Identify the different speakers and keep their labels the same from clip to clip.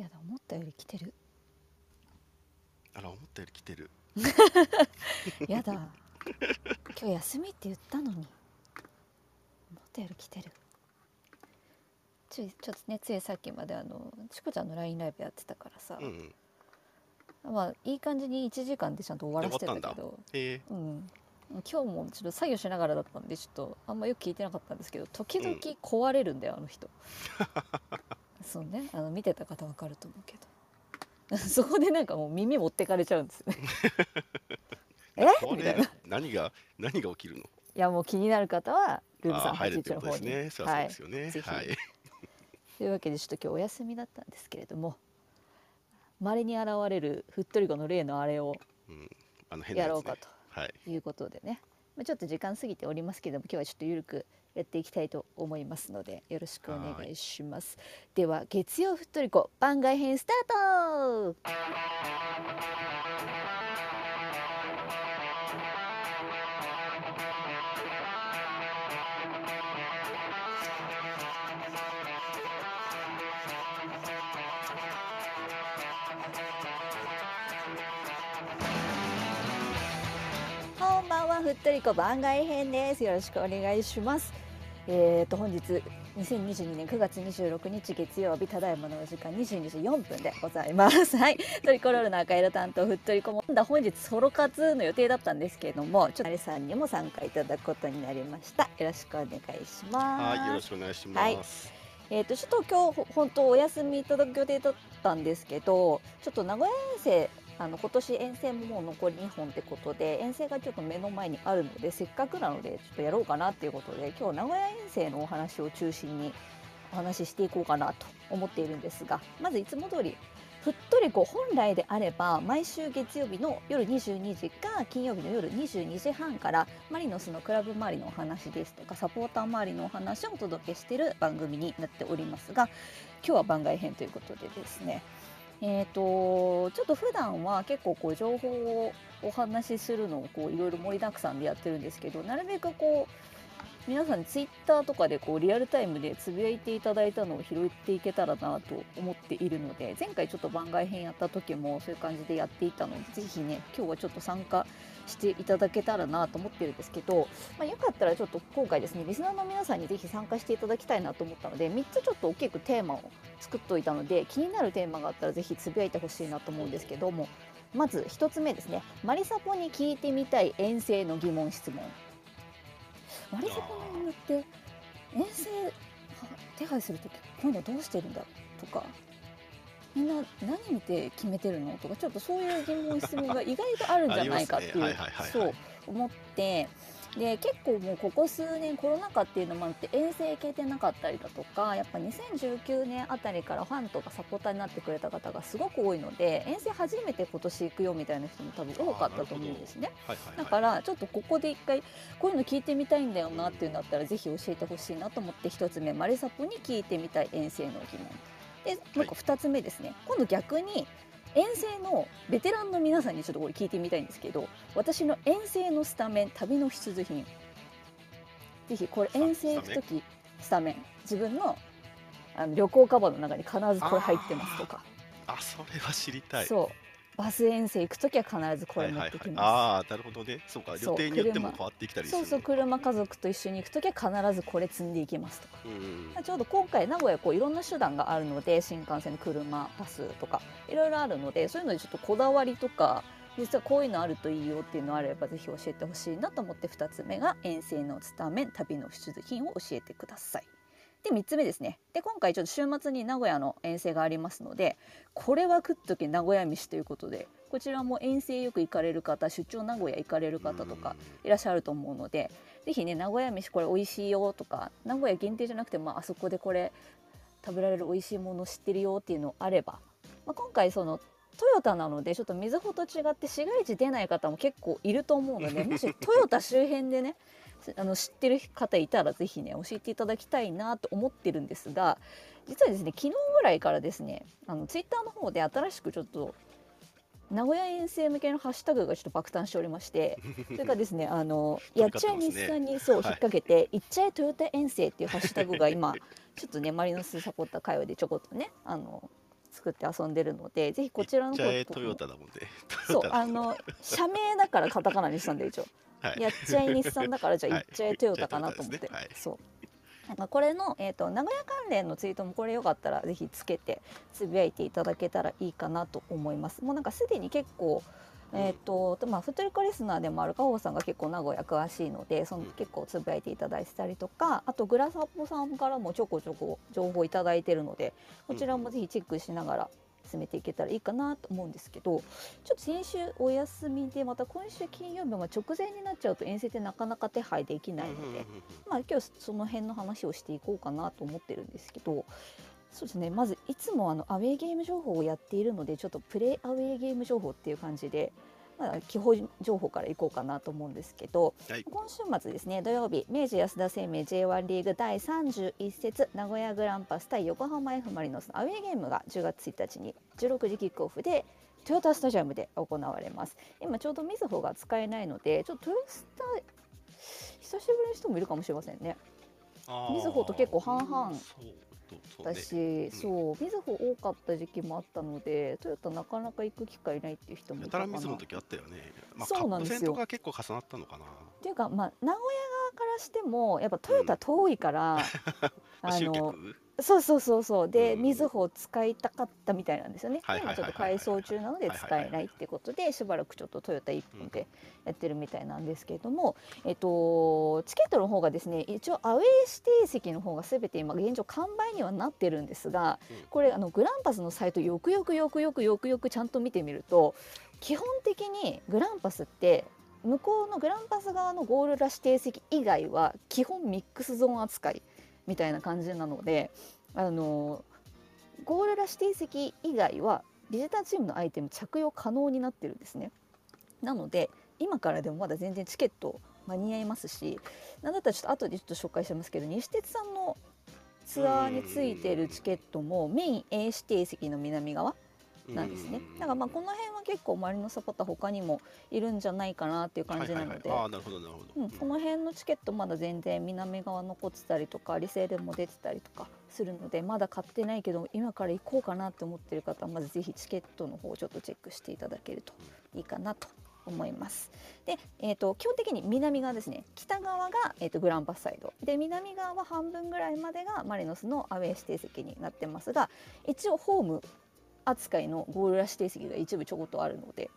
Speaker 1: やだ思ったより来てる。
Speaker 2: あら思ったより来てる。
Speaker 1: やだ。今日休みって言ったのに。思ったより来てる。ちょいちょっとねついさっきまであのチコちゃんの LINE ライブやってたからさ、
Speaker 2: うん
Speaker 1: まあいい感じに1時間でちゃんと終わらせてたけど。
Speaker 2: へえ。
Speaker 1: うん。今日もちょっと作業しながらだったんでちょっとあんまよく聞いてなかったんですけど時々壊れるんだよ、あの人 そうね。あの見てた方わかると思うけど。そこでなんかもう耳持ってかれちゃうんですよね。え？
Speaker 2: こ
Speaker 1: みたいな。
Speaker 2: れ何が何が起きるの？
Speaker 1: いやもう気になる方はルーブさん
Speaker 2: あー入るって
Speaker 1: 81の方に、
Speaker 2: ねそうですよね。
Speaker 1: ぜひ。
Speaker 2: はい。
Speaker 1: というわけでちょっと今日お休みだったんですけれども稀に現れるふっとり子の例のあれを
Speaker 2: や
Speaker 1: ろうかと
Speaker 2: はい。
Speaker 1: いうことでね、まあ、ちょっと時間過ぎておりますけども今日はちょっとゆるくやっていきたいと思いますのでよろしくお願いします。では月曜ふっとり子番外編スタートふっとりこ番外編です。よろしくお願いします。えーと本日2022年9月26日月曜日ただいまのお時間22時4分でございます。はい。トリコロールの赤色担当ふっとりこもだ本日ソロ活の予定だったんですけれどもちょっとあれさんにも参加いただくことになりました。よろしくお願いします。
Speaker 2: はいよろしくお願いします。
Speaker 1: えー、とちょっと今日ほ本当お休みいただく予定だったんですけどちょっと名古屋遠征あの今年遠征ももう残り2本ってことで遠征がちょっと目の前にあるのでせっかくなのでちょっとやろうかなっていうことで今日名古屋遠征のお話を中心にお話ししていこうかなと思っているんですがまずいつも通りふっとりこ本来であれば毎週月曜日の夜22時か金曜日の夜22時半からマリノスのクラブ周りのお話ですとかサポーター周りのお話をお届けしている番組になっておりますが今日は番外編ということでですねえー、とちょっと普段は結構こう情報をお話しするのをいろいろ盛りだくさんでやってるんですけどなるべくこう皆さんツイッターとかでこうリアルタイムでつぶやいていただいたのを拾っていけたらなと思っているので前回ちょっと番外編やった時もそういう感じでやっていたのでぜひね今日はちょっと参加していただけたらなと思ってるんですけど、まあ、よかったらちょっと今回ですねリスナーの皆さんにぜひ参加していただきたいなと思ったので3つちょっと大きくテーマを作っておいたので気になるテーマがあったらぜひつぶやいてほしいなと思うんですけどもまず1つ目ですね。マリサポに聞いてみたい遠征の疑問質問。マリサポのみんなって遠征は手配するときこういうのどうしてるんだとかみんな何見て決めてるの？とかちょっとそういう疑問質問が意外とあるんじゃないかっていう
Speaker 2: ね。はいはい。
Speaker 1: そう思ってで結構もうここ数年コロナ禍っていうのもあって遠征行けてなかったりだとかやっぱ2019年あたりからファンとかサポーターになってくれた方がすごく多いので遠征初めて今年行くよみたいな人も多分多かったと思うんですね。
Speaker 2: はいはい
Speaker 1: だ
Speaker 2: はい。
Speaker 1: からちょっとここで一回こういうの聞いてみたいんだよなっていうんだったらぜひ教えてほしいなと思って一つ目マリサポに聞いてみたい遠征の疑問。でもう一個二つ目ですね、今度逆に遠征のベテランの皆さんにちょっとこれ聞いてみたいんですけど私の遠征のスタメン旅の必需品。ぜひこれ遠征行く時スタメン。自分のあの旅行カバンの中に必ずこれ入ってますとか。
Speaker 2: あそれは知りたい。
Speaker 1: そうバス遠征行く時は必ずこれ持ってきます、
Speaker 2: ああなるほどね。そうか
Speaker 1: そう
Speaker 2: 予定によっても
Speaker 1: 車。
Speaker 2: 変わってきたりする
Speaker 1: そうそう車家族と一緒に行く時は必ずこれ積んでいきますとか。
Speaker 2: うん
Speaker 1: ちょうど今回名古屋こういろんな手段があるので新幹線車バスとかいろいろあるのでそういうのでちょっとこだわりとか実はこういうのあるといいよっていうのあればぜひ教えてほしいなと思って2つ目が遠征のスタメン旅の必需品を教えてください。で3つ目ですね。で今回ちょっと週末に名古屋の遠征がありますのでこれは食っとけ名古屋飯ということで。こちらも遠征よく行かれる方出張名古屋行かれる方とかいらっしゃると思うのでぜひね名古屋飯これ美味しいよとか名古屋限定じゃなくても、まああそこでこれ食べられる美味しいもの知ってるよっていうのあれば、まあ、今回そのトヨタなのでちょっとみずほと違って市街地出ない方も結構いると思うので もしトヨタ周辺でねあの知ってる方いたらぜひね教えていただきたいなと思ってるんですが実はですね昨日ぐらいからですねあのツイッターの方で新しくちょっと名古屋遠征向けのハッシュタグがちょっと爆誕しておりまして それからですねあのやっちゃえ日産にそう引っ掛けて「いっちゃえトヨタ遠征」っていうハッシュタグが今 ちょっとねマリノスサポーター会話でちょこっとねあの作って遊んでるのでぜひこちらの方
Speaker 2: めっちゃえトヨタだもんね。
Speaker 1: そうあの社名だからカタカナにしたんで一応
Speaker 2: はい。
Speaker 1: やっちゃい日産だからじゃあ
Speaker 2: はい。
Speaker 1: 言っちゃえトヨタかなと思って、
Speaker 2: やっちゃえトヨタです
Speaker 1: そう。なんかこれの、えー、と名古屋関連のツイートもこれよかったらぜひつけてつぶやいていただけたらいいかなと思います。もうなんかすでに結構えーとまあ、フトリコリスナーでもある加穂さんが結構名古屋詳しいのでその
Speaker 2: うん
Speaker 1: 結構つぶやいていただいてたりとかあとグラサポさんからもちょこちょこ情報いただいてるのでこちらもぜひチェックしながら進めていけたらいいかなと思うんですけどちょっと先週お休みでまた今週金曜日は直前になっちゃうと遠征ってなかなか手配できないので、まあ、今日その辺の話をしていこうかなと思ってるんですけどそうですね。まずいつもあのアウェーゲーム情報をやっているのでちょっとプレイアウェーゲーム情報っていう感じで、まあ、基本情報からいこうかなと思うんですけど
Speaker 2: はい。
Speaker 1: 今週末ですね土曜日明治安田生命 J1 リーグ第31節名古屋グランパス対横浜 F・ マリノスのアウェーゲームが10月1日に16時キックオフでトヨタスタジアムで行われます。今ちょうどみずほが使えないのでちょっとトヨスタ久しぶりの人もいるかもしれませんね。みずほと結構半々
Speaker 2: そうそう
Speaker 1: だ
Speaker 2: ね
Speaker 1: し、そうみずほ多かった時期もあったのでトヨタなかなか行く機会ないっていう人もいたかな
Speaker 2: やたらみずほの時あったよね。まあ、
Speaker 1: そうなんですよ
Speaker 2: カップ戦とか結構重なったのかな。
Speaker 1: っていうかまあ名古屋側からしてもやっぱトヨタ遠いから、あ
Speaker 2: 集
Speaker 1: の
Speaker 2: 客？
Speaker 1: そうそうそうそう。で、
Speaker 2: うん。
Speaker 1: みずほを使いたかったみたいなんですよね。今ちょっと改装中なので使えないってことでしばらくちょっとトヨタ一本でやってるみたいなんですけれども、えっとチケットの方がですね一応アウェー指定席の方がすべて今現状完売にはなってるんですが、
Speaker 2: うん。
Speaker 1: これあのグランパスのサイトよくよくよくよくよくよくちゃんと見てみると基本的にグランパスって向こうのグランパス側のゴールラ指定席以外は基本ミックスゾーン扱いみたいな感じなのであのゴールラ指定席以外はビジターチームのアイテム着用可能になってるんですね。なので今からでもまだ全然チケット間に合いますしなんだったらちょっと後でちょっと紹介しますけど西鉄さんのツアーについてるチケットもメイン A 指定席の南側なんですね。だからまあこの辺は結構周りのサポーター他にもいるんじゃないかなっていう感じなので、
Speaker 2: はいはいはい、ああなるほどなるほど。
Speaker 1: うん、この辺のチケットまだ全然南側残ってたりとかリセールも出てたりとかするのでまだ買ってないけど今から行こうかなって思ってる方はまずぜひチケットの方をちょっとチェックしていただけるといいかなと思います。で、えー、と基本的に南側ですね北側が、えー、とグランパスサイドで南側は半分ぐらいまでがマリノスのアウェー指定席になってますが一応ホーム扱いのゴールラ指定席が一部ちょこっとあるので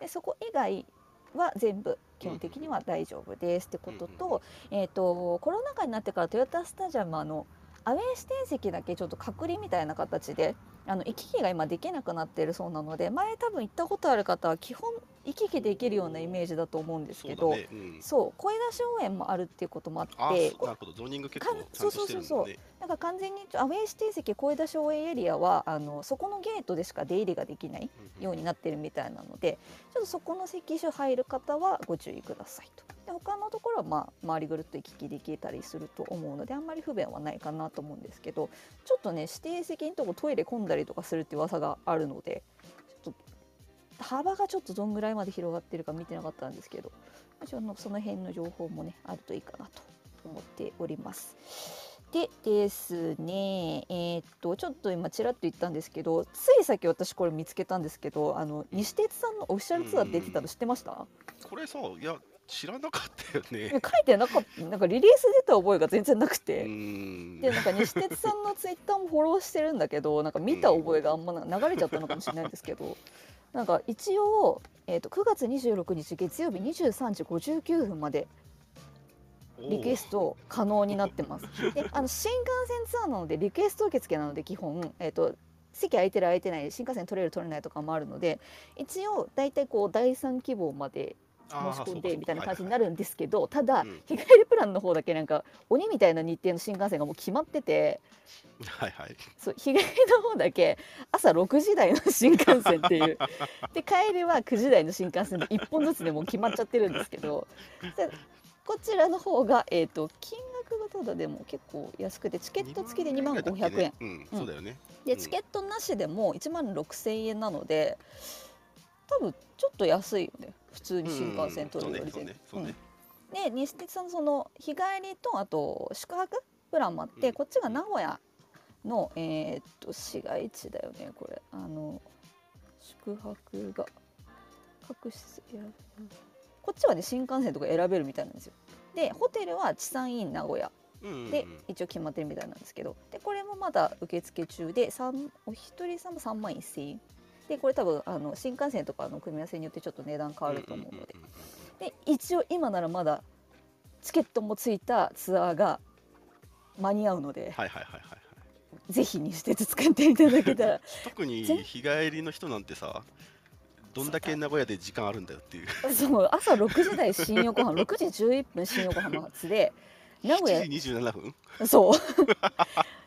Speaker 1: でそこ以外は全部基本的には大丈夫です。ってことと,、えー、とコロナ禍になってからトヨタスタジアムはあのアウェー指定席だけちょっと隔離みたいな形であの行き来が今できなくなっているそうなので前多分行ったことある方は基本行き来できるようなイメージだと思うんですけど
Speaker 2: そうだね。うん。
Speaker 1: そう声出し応援もあるっていうこともあ
Speaker 2: あ
Speaker 1: って
Speaker 2: そうなるほど。ゾーニング結構
Speaker 1: かん
Speaker 2: ちゃんとしてるんだ
Speaker 1: そうそう
Speaker 2: ね。
Speaker 1: なんか完全にアウェー指定席声出し応援エリアはあのそこのゲートでしか出入りができないようになってるみたいなのでちょっとそこの席種入る方はご注意くださいと。で他のところは、まあ、周りぐるっと行き来できたりすると思うのであんまり不便はないかなと思うんですけどちょっとね指定席のとこトイレ混んだりとかするって噂があるのでちょっと幅がちょっとどんぐらいまで広がってるか見てなかったんですけど一応のその辺の情報もねあるといいかなと思っております。でですねえーっとちょっと今ちらっと言ったんですけどついさっき私これ見つけたんですけどあの西鉄さんのオフィシャルツアー出てたの知ってました？
Speaker 2: これさ、いや知らなかったよね。
Speaker 1: 書いてなかったなんかリリース出た覚えが全然なく
Speaker 2: う
Speaker 1: て。
Speaker 2: ん。
Speaker 1: でなんか西鉄さんのツイッターもフォローしてるんだけどなんか見た覚えがあんまな流れちゃったのかもしれないんですけど なんか一応、えー、と9月26日月曜日23時59分までリクエスト可能になってます。であの新幹線ツアーなのでリクエスト受付なので基本、えー、と席空いてる空いてない新幹線取れる取れないとかもあるので一応大体こう第3希望まで申し込んでみたいな感じになるんですけどただ
Speaker 2: うん。
Speaker 1: 日帰りプランの方だけなんか鬼みたいな日程の新幹線がもう決まってて
Speaker 2: はいはい。
Speaker 1: そう日帰りの方だけ朝6時台の新幹線っていう。で帰りは9時台の新幹線で1本ずつでもう決まっちゃってるんですけど。でこちらの方が、えー、と金額がただでも結構安くてチケット付きで2万500円。
Speaker 2: うん、そうだよね。
Speaker 1: で
Speaker 2: うん。
Speaker 1: チケットなしでも1万6000円なので多分ちょっと安いよね普通に新幹線取るより。で西鉄さんのその日帰りとあと宿泊プランもあって、
Speaker 2: うん。
Speaker 1: こっちが名古屋のえーっと市街地だよねこれ。あの宿泊が各こっちはね新幹線とか選べるみたいなんですよ。でホテルは地産院名古屋。で一応決まってるみたいなんですけど。でこれもまだ受付中で三お一人様3万1000円でこれ多分あの新幹線とかの組み合わせによってちょっと値段変わると思うので。で一応今ならまだチケットもついたツアーが間に合うので、
Speaker 2: はいはいはいはいはい。
Speaker 1: ぜひ西鉄使っていただけたら。
Speaker 2: 特に
Speaker 1: 全
Speaker 2: 日帰りの人なんてさどんだけ名古屋で時間あるんだよっていう。
Speaker 1: そう朝6時台新横浜6時11分新横浜発で名古屋
Speaker 2: 7時27分？
Speaker 1: そう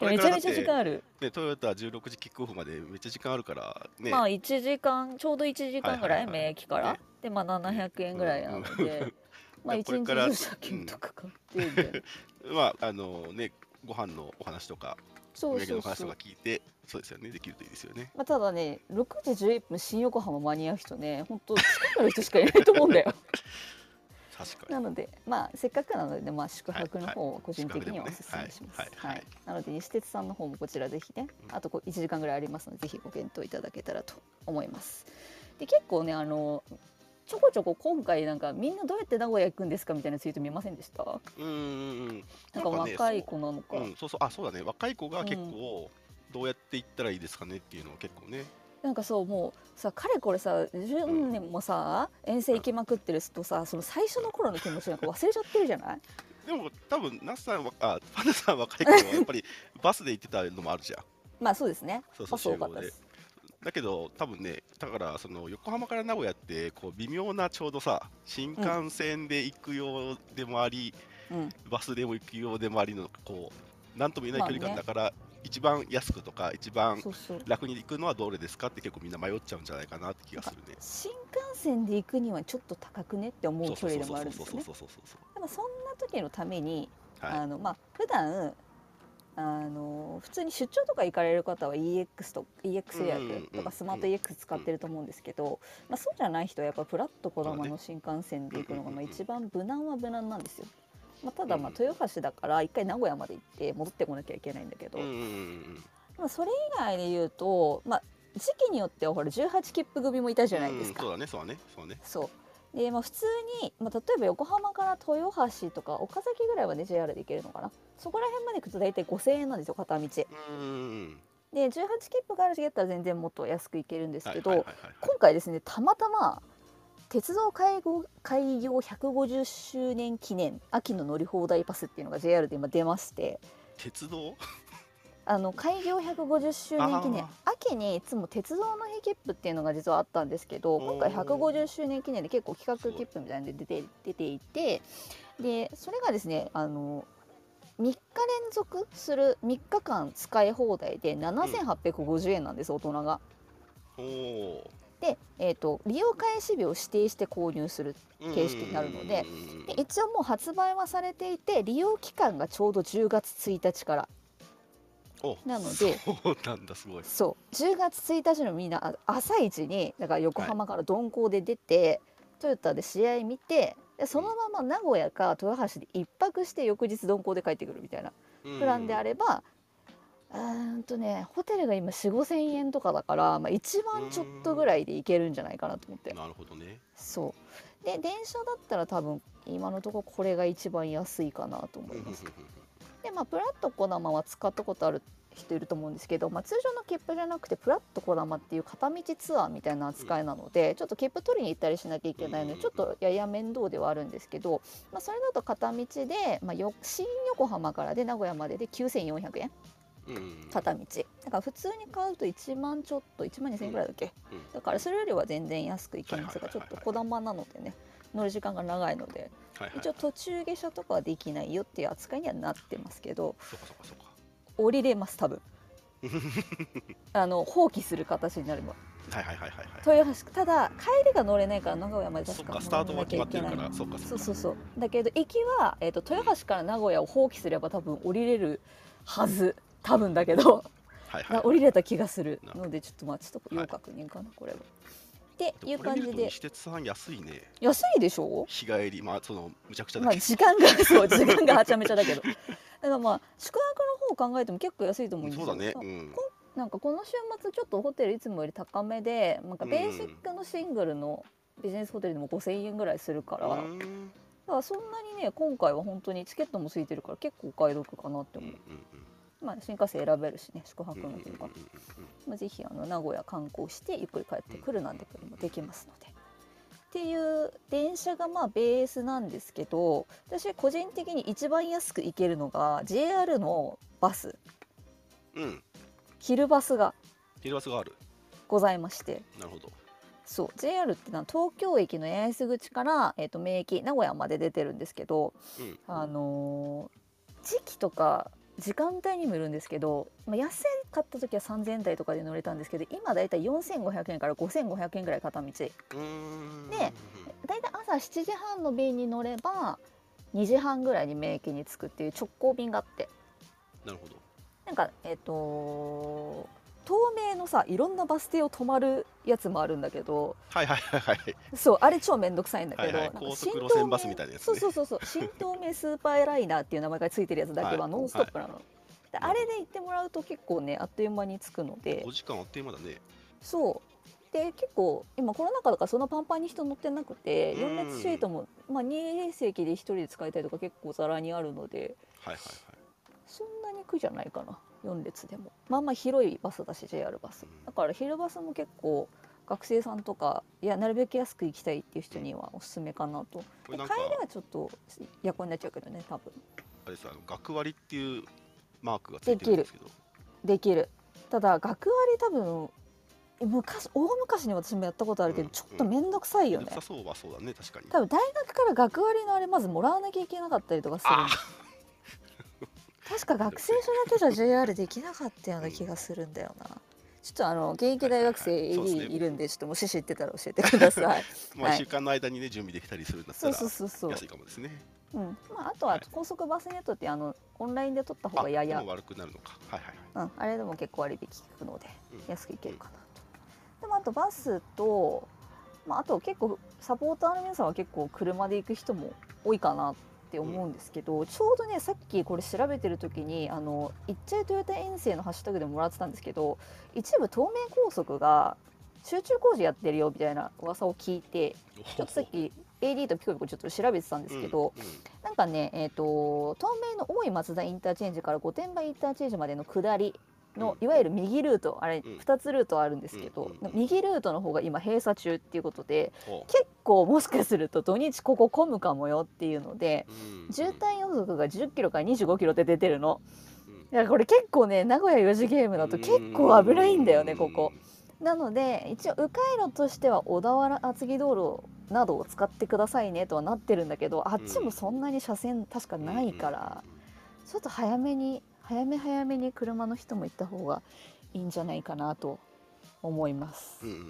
Speaker 1: めちゃめちゃ時間ある、
Speaker 2: ね、トヨタ16時キックオフまでめっちゃ時間あるからね、
Speaker 1: まあ1時間ちょうど1時間ぐらい、
Speaker 2: はいはいはい。
Speaker 1: 名駅から、
Speaker 2: ね。
Speaker 1: でまあ700円ぐらいなので、まあ1日
Speaker 2: これから
Speaker 1: 乗車券とか買ってで、
Speaker 2: まああのねご飯のお話とか
Speaker 1: そ
Speaker 2: お
Speaker 1: うそうそう。
Speaker 2: 土産の話とか聞いてそうですよね。できるといいですよね。
Speaker 1: まあ、ただね6時11分新横浜間に合う人ね本当近くの人しかいないと思うんだよなのでまあせっかくなので、まあ、宿泊の方を個人的にはお
Speaker 2: 宿泊でもね。
Speaker 1: 勧めします。
Speaker 2: はい。
Speaker 1: なので西鉄さんの方もこちらぜひね
Speaker 2: うん。
Speaker 1: あとこう1時間ぐらいありますのでぜひご検討いただけたらと思います。で結構ねあのちょこちょこ今回なんかみんなどうやって名古屋行くんですかみたいなツイート見ませんでした？
Speaker 2: うーん
Speaker 1: なんか
Speaker 2: ね
Speaker 1: 若い子なのか、
Speaker 2: そう,、うん、そうそう。あそうだね。若い子が結構どうやって行ったらいいですかねっていうのを結構ね
Speaker 1: なんかそうもうさかれこれさ10年もさ遠征行きまくってるとさその最初の頃の気持ちなんか忘れちゃってるじゃない？
Speaker 2: でも多分ナスさんはあパンダさん若い頃はやっぱり バスで行ってたのもあるじゃん。
Speaker 1: まあそうですね。
Speaker 2: そうそう
Speaker 1: バス多か
Speaker 2: 集合で
Speaker 1: ったで。す
Speaker 2: だけど多分ねだからその横浜から名古屋ってこう微妙なちょうどさ新幹線で行くようでもあり、
Speaker 1: うん。
Speaker 2: バスでも行くようでもありのこうなんとも言えない距離
Speaker 1: まあね
Speaker 2: 感だから、一番安くとか一番楽に行くのはどれですかって結構みんな迷っちゃうんじゃないかなって気がするね。
Speaker 1: 新幹線で行くにはちょっと高くねって思う距離でもあるんですよね
Speaker 2: そ
Speaker 1: んな時のために、
Speaker 2: はい。
Speaker 1: あのまあ普段あの普通に出張とか行かれる方は EX と EX 予約とかスマート EX 使ってると思うんですけど、まあ、そうじゃない人はやっぱプラッとこだまの新幹線で行くのがまあ一番無難は無難なんですよ。まあ、ただまあ
Speaker 2: うん
Speaker 1: 豊橋だから一回名古屋まで行って戻ってこなきゃいけないんだけど、まあ、それ以外で言うと、まあ、時期によってはほら18切符組もいたじゃないですか。
Speaker 2: うんそうだねそうだねそうだね。
Speaker 1: そう。で、まあ、普通に、まあ、例えば横浜から豊橋とか岡崎ぐらいはね JR で行けるのかな。そこら辺まで行くと大体5000円なんですよ片道。で
Speaker 2: うんうんうん。
Speaker 1: 18切符がある時だったら全然もっと安く行けるんですけど、今回ですねたまたま鉄道開業開業150周年記念秋の乗り放題パスっていうのが JR で今出まして。
Speaker 2: 鉄道？
Speaker 1: あの開業150周年記念。
Speaker 2: あ
Speaker 1: 秋にいつも鉄道の日切符っていうのが実はあったんですけど今回150周年記念で結構企画切符みたいなので出て出ていて。でそれがですねあの3日連続する3日間使い放題で7850円なんです、大人が。
Speaker 2: おお
Speaker 1: で、えー、と利用開始日を指定して購入する
Speaker 2: ー
Speaker 1: 形式になるのでで一応もう発売はされていて利用期間がちょうど10月1日から
Speaker 2: お
Speaker 1: なので
Speaker 2: そうなんだすごい。
Speaker 1: そう10月1日のみんなあ朝一にだから横浜から鈍行で出て、トヨタで試合見てでそのまま名古屋か豊橋で一泊して翌日鈍行で帰ってくるみたいなプランであれば、うーんとねホテルが今4 5千円とかだから、まあ、一番ちょっとぐらいで行けるんじゃないかなと思って。
Speaker 2: なるほどね。
Speaker 1: そう。で電車だったら多分今のところこれが一番安いかなと思います。でまあプラットこだまは使ったことある人いると思うんですけど、まあ、通常の切符じゃなくてプラットこだまっていう片道ツアーみたいな扱いなので、ちょっと切符取りに行ったりしなきゃいけないので、
Speaker 2: うん
Speaker 1: ちょっとやや面倒ではあるんですけど、まあ、それだと片道で、まあ、よ新横浜からで名古屋までで9400円
Speaker 2: うん
Speaker 1: 片道。だから普通に買うと1万ちょっと1万2000円ぐらいだっけ、
Speaker 2: うん。
Speaker 1: だからそれよりは全然安く行けますがちょっとこだまなのでね。乗る時間が長いので。
Speaker 2: はいはい。
Speaker 1: 一応途中下車とかはできないよっていう扱いにはなってますけど
Speaker 2: そうかそうかそうか。
Speaker 1: 降りれます多分。あの放棄する形になれば
Speaker 2: はいはいはいはいはい。
Speaker 1: 豊橋ただ帰りが乗れないから名古屋まで確か
Speaker 2: そっかスタートは決まってるか
Speaker 1: 乗ら
Speaker 2: そうか
Speaker 1: そうそう
Speaker 2: か。
Speaker 1: そう。だけど行きは、えー、と豊橋から名古屋を放棄すれば多分降りれるはず多分だけど
Speaker 2: はいはい。
Speaker 1: 降りれた気がするのでちょっとまあちょっと要確認かな、これは。っていう感じで
Speaker 2: 見ると西鉄さん安いね。
Speaker 1: 安いでしょ？
Speaker 2: 日帰りまあそのむちゃくちゃ
Speaker 1: まあ
Speaker 2: だけど。
Speaker 1: 時間がそう 時間がはちゃめちゃだけどだからまあ宿泊う考えても結構安いと思うんですよ
Speaker 2: そうだね。
Speaker 1: そう
Speaker 2: うん。
Speaker 1: なんかこの週末ちょっとホテルいつもより高めでなんかベーシックのシングルのビジネスホテルでも5000円ぐらいするから、
Speaker 2: う
Speaker 1: だか
Speaker 2: ん
Speaker 1: らそんなにね今回は本当にチケットもついてるから結構お買い得かなって思う、
Speaker 2: うんうん
Speaker 1: まあ新幹線選べるしね宿泊の日とか、まあ、ぜひあの名古屋観光してゆっくり帰ってくるなんてこともできますので。っていう電車がまあベースなんですけど私個人的に一番安く行けるのが JR のバス
Speaker 2: うんうん。
Speaker 1: 昼バスが
Speaker 2: 昼バスがある。
Speaker 1: ございまして
Speaker 2: なるほど。
Speaker 1: そう JR ってのは東京駅の八重洲口から、えー、と名駅名古屋まで出てるんですけど、
Speaker 2: うん。
Speaker 1: あのー時期とか時間帯にもよるんですけど、まあ、安かった時は3000円台とかで乗れたんですけど今だいたい4500円から5500円ぐらい片道。でだいたい朝7時半の便に乗れば2時半ぐらいに名駅に着くっていう直行便があって
Speaker 2: なるほど。
Speaker 1: なんかえっ、と透明のさいろんなバス停を止まるやつもあるんだけど
Speaker 2: はいはいはいはい。
Speaker 1: そうあれ超めんどくさいんだけど、
Speaker 2: はいはい
Speaker 1: なんか
Speaker 2: 高速
Speaker 1: 新
Speaker 2: 路線バスみたいなやつね。
Speaker 1: そうそうそうそう新東名スーパーエライナーっていう名前がついてるやつだけ
Speaker 2: は
Speaker 1: はい。ノンストップなの、であれで行ってもらうと結構ねあっという間に着くので。
Speaker 2: 5時間あっという間だね。
Speaker 1: そう。で結構今コロナ禍だからそんなパンパンに人乗ってなくて
Speaker 2: うん。
Speaker 1: 4列シートも、まあ、2席で1人で使いたいとか結構ざらにあるので。
Speaker 2: はいはいはい。
Speaker 1: そんなに苦じゃないかな4列でも。まあまあ広いバスだし JR バス。
Speaker 2: うん。
Speaker 1: だから昼バスも結構学生さんとかいやなるべく安く行きたいっていう人にはおすすめかなと。帰りはちょっと夜行になっちゃうけどね多分。
Speaker 2: あれさ、学割っていうマークがついてるんですけど。
Speaker 1: できる。ただ学割多分昔大昔に私もやったことあるけど、
Speaker 2: うん
Speaker 1: ちょっと面倒くさいよね。
Speaker 2: 良さそうはそうだね、確かに。
Speaker 1: 多分大学から学割のあれまずもらわなきゃいけなかったりとかする確か学生証だけじゃ JR できなかったような気がするんだよな。ちょっとあの現役大学生 AD いるんでちょっともし知ってたら教えてください。
Speaker 2: まあ、
Speaker 1: はい。
Speaker 2: 1週間の間にね、準備できたりするんだった
Speaker 1: そう
Speaker 2: ら
Speaker 1: そうそうそう。
Speaker 2: 安いかもですね。
Speaker 1: うん。まあ、あとは
Speaker 2: はい。
Speaker 1: 高速バスネットってあのオンラインで取った方
Speaker 2: あ、
Speaker 1: がやや
Speaker 2: 悪くなるのか。はいはいはい。
Speaker 1: うん、あれでも結構割引効くので
Speaker 2: うん。
Speaker 1: 安くいけるかなと。でもあとバスと、まあ、あと結構サポーターの皆さんは結構車で行く人も多いかなって思うんですけど、ちょうどねさっきこれ調べてる時にあの「いっちゃいトヨタ遠征」のハッシュタグでもらってたんですけど一部東名高速が集中工事やってるよみたいな噂を聞いてちょっとさっき AD とピコピコちょっと調べてたんですけど、
Speaker 2: うんうん。
Speaker 1: なんかね、えー、と東名の大井松田インターチェンジから御殿場インターチェンジまでの下りの、
Speaker 2: うん。
Speaker 1: いわゆる右ルートあれ
Speaker 2: うん。
Speaker 1: 2つルートあるんですけど、右ルートの方が今閉鎖中っていうことで
Speaker 2: ほ
Speaker 1: 結構もしかすると土日ここ混むかもよっていうので渋滞予測が10キロから25キロって出てるの。
Speaker 2: うん。
Speaker 1: だからこれ結構ね名古屋4時ゲームだと結構危ないんだよねここ。。なので一応迂回路としては小田原厚木道路などを使ってくださいねとはなってるんだけどあっちもそんなに車線確かないからちょっと早めに早め早めに車の人も行った方がいいんじゃないかなと思います。
Speaker 2: うん。うん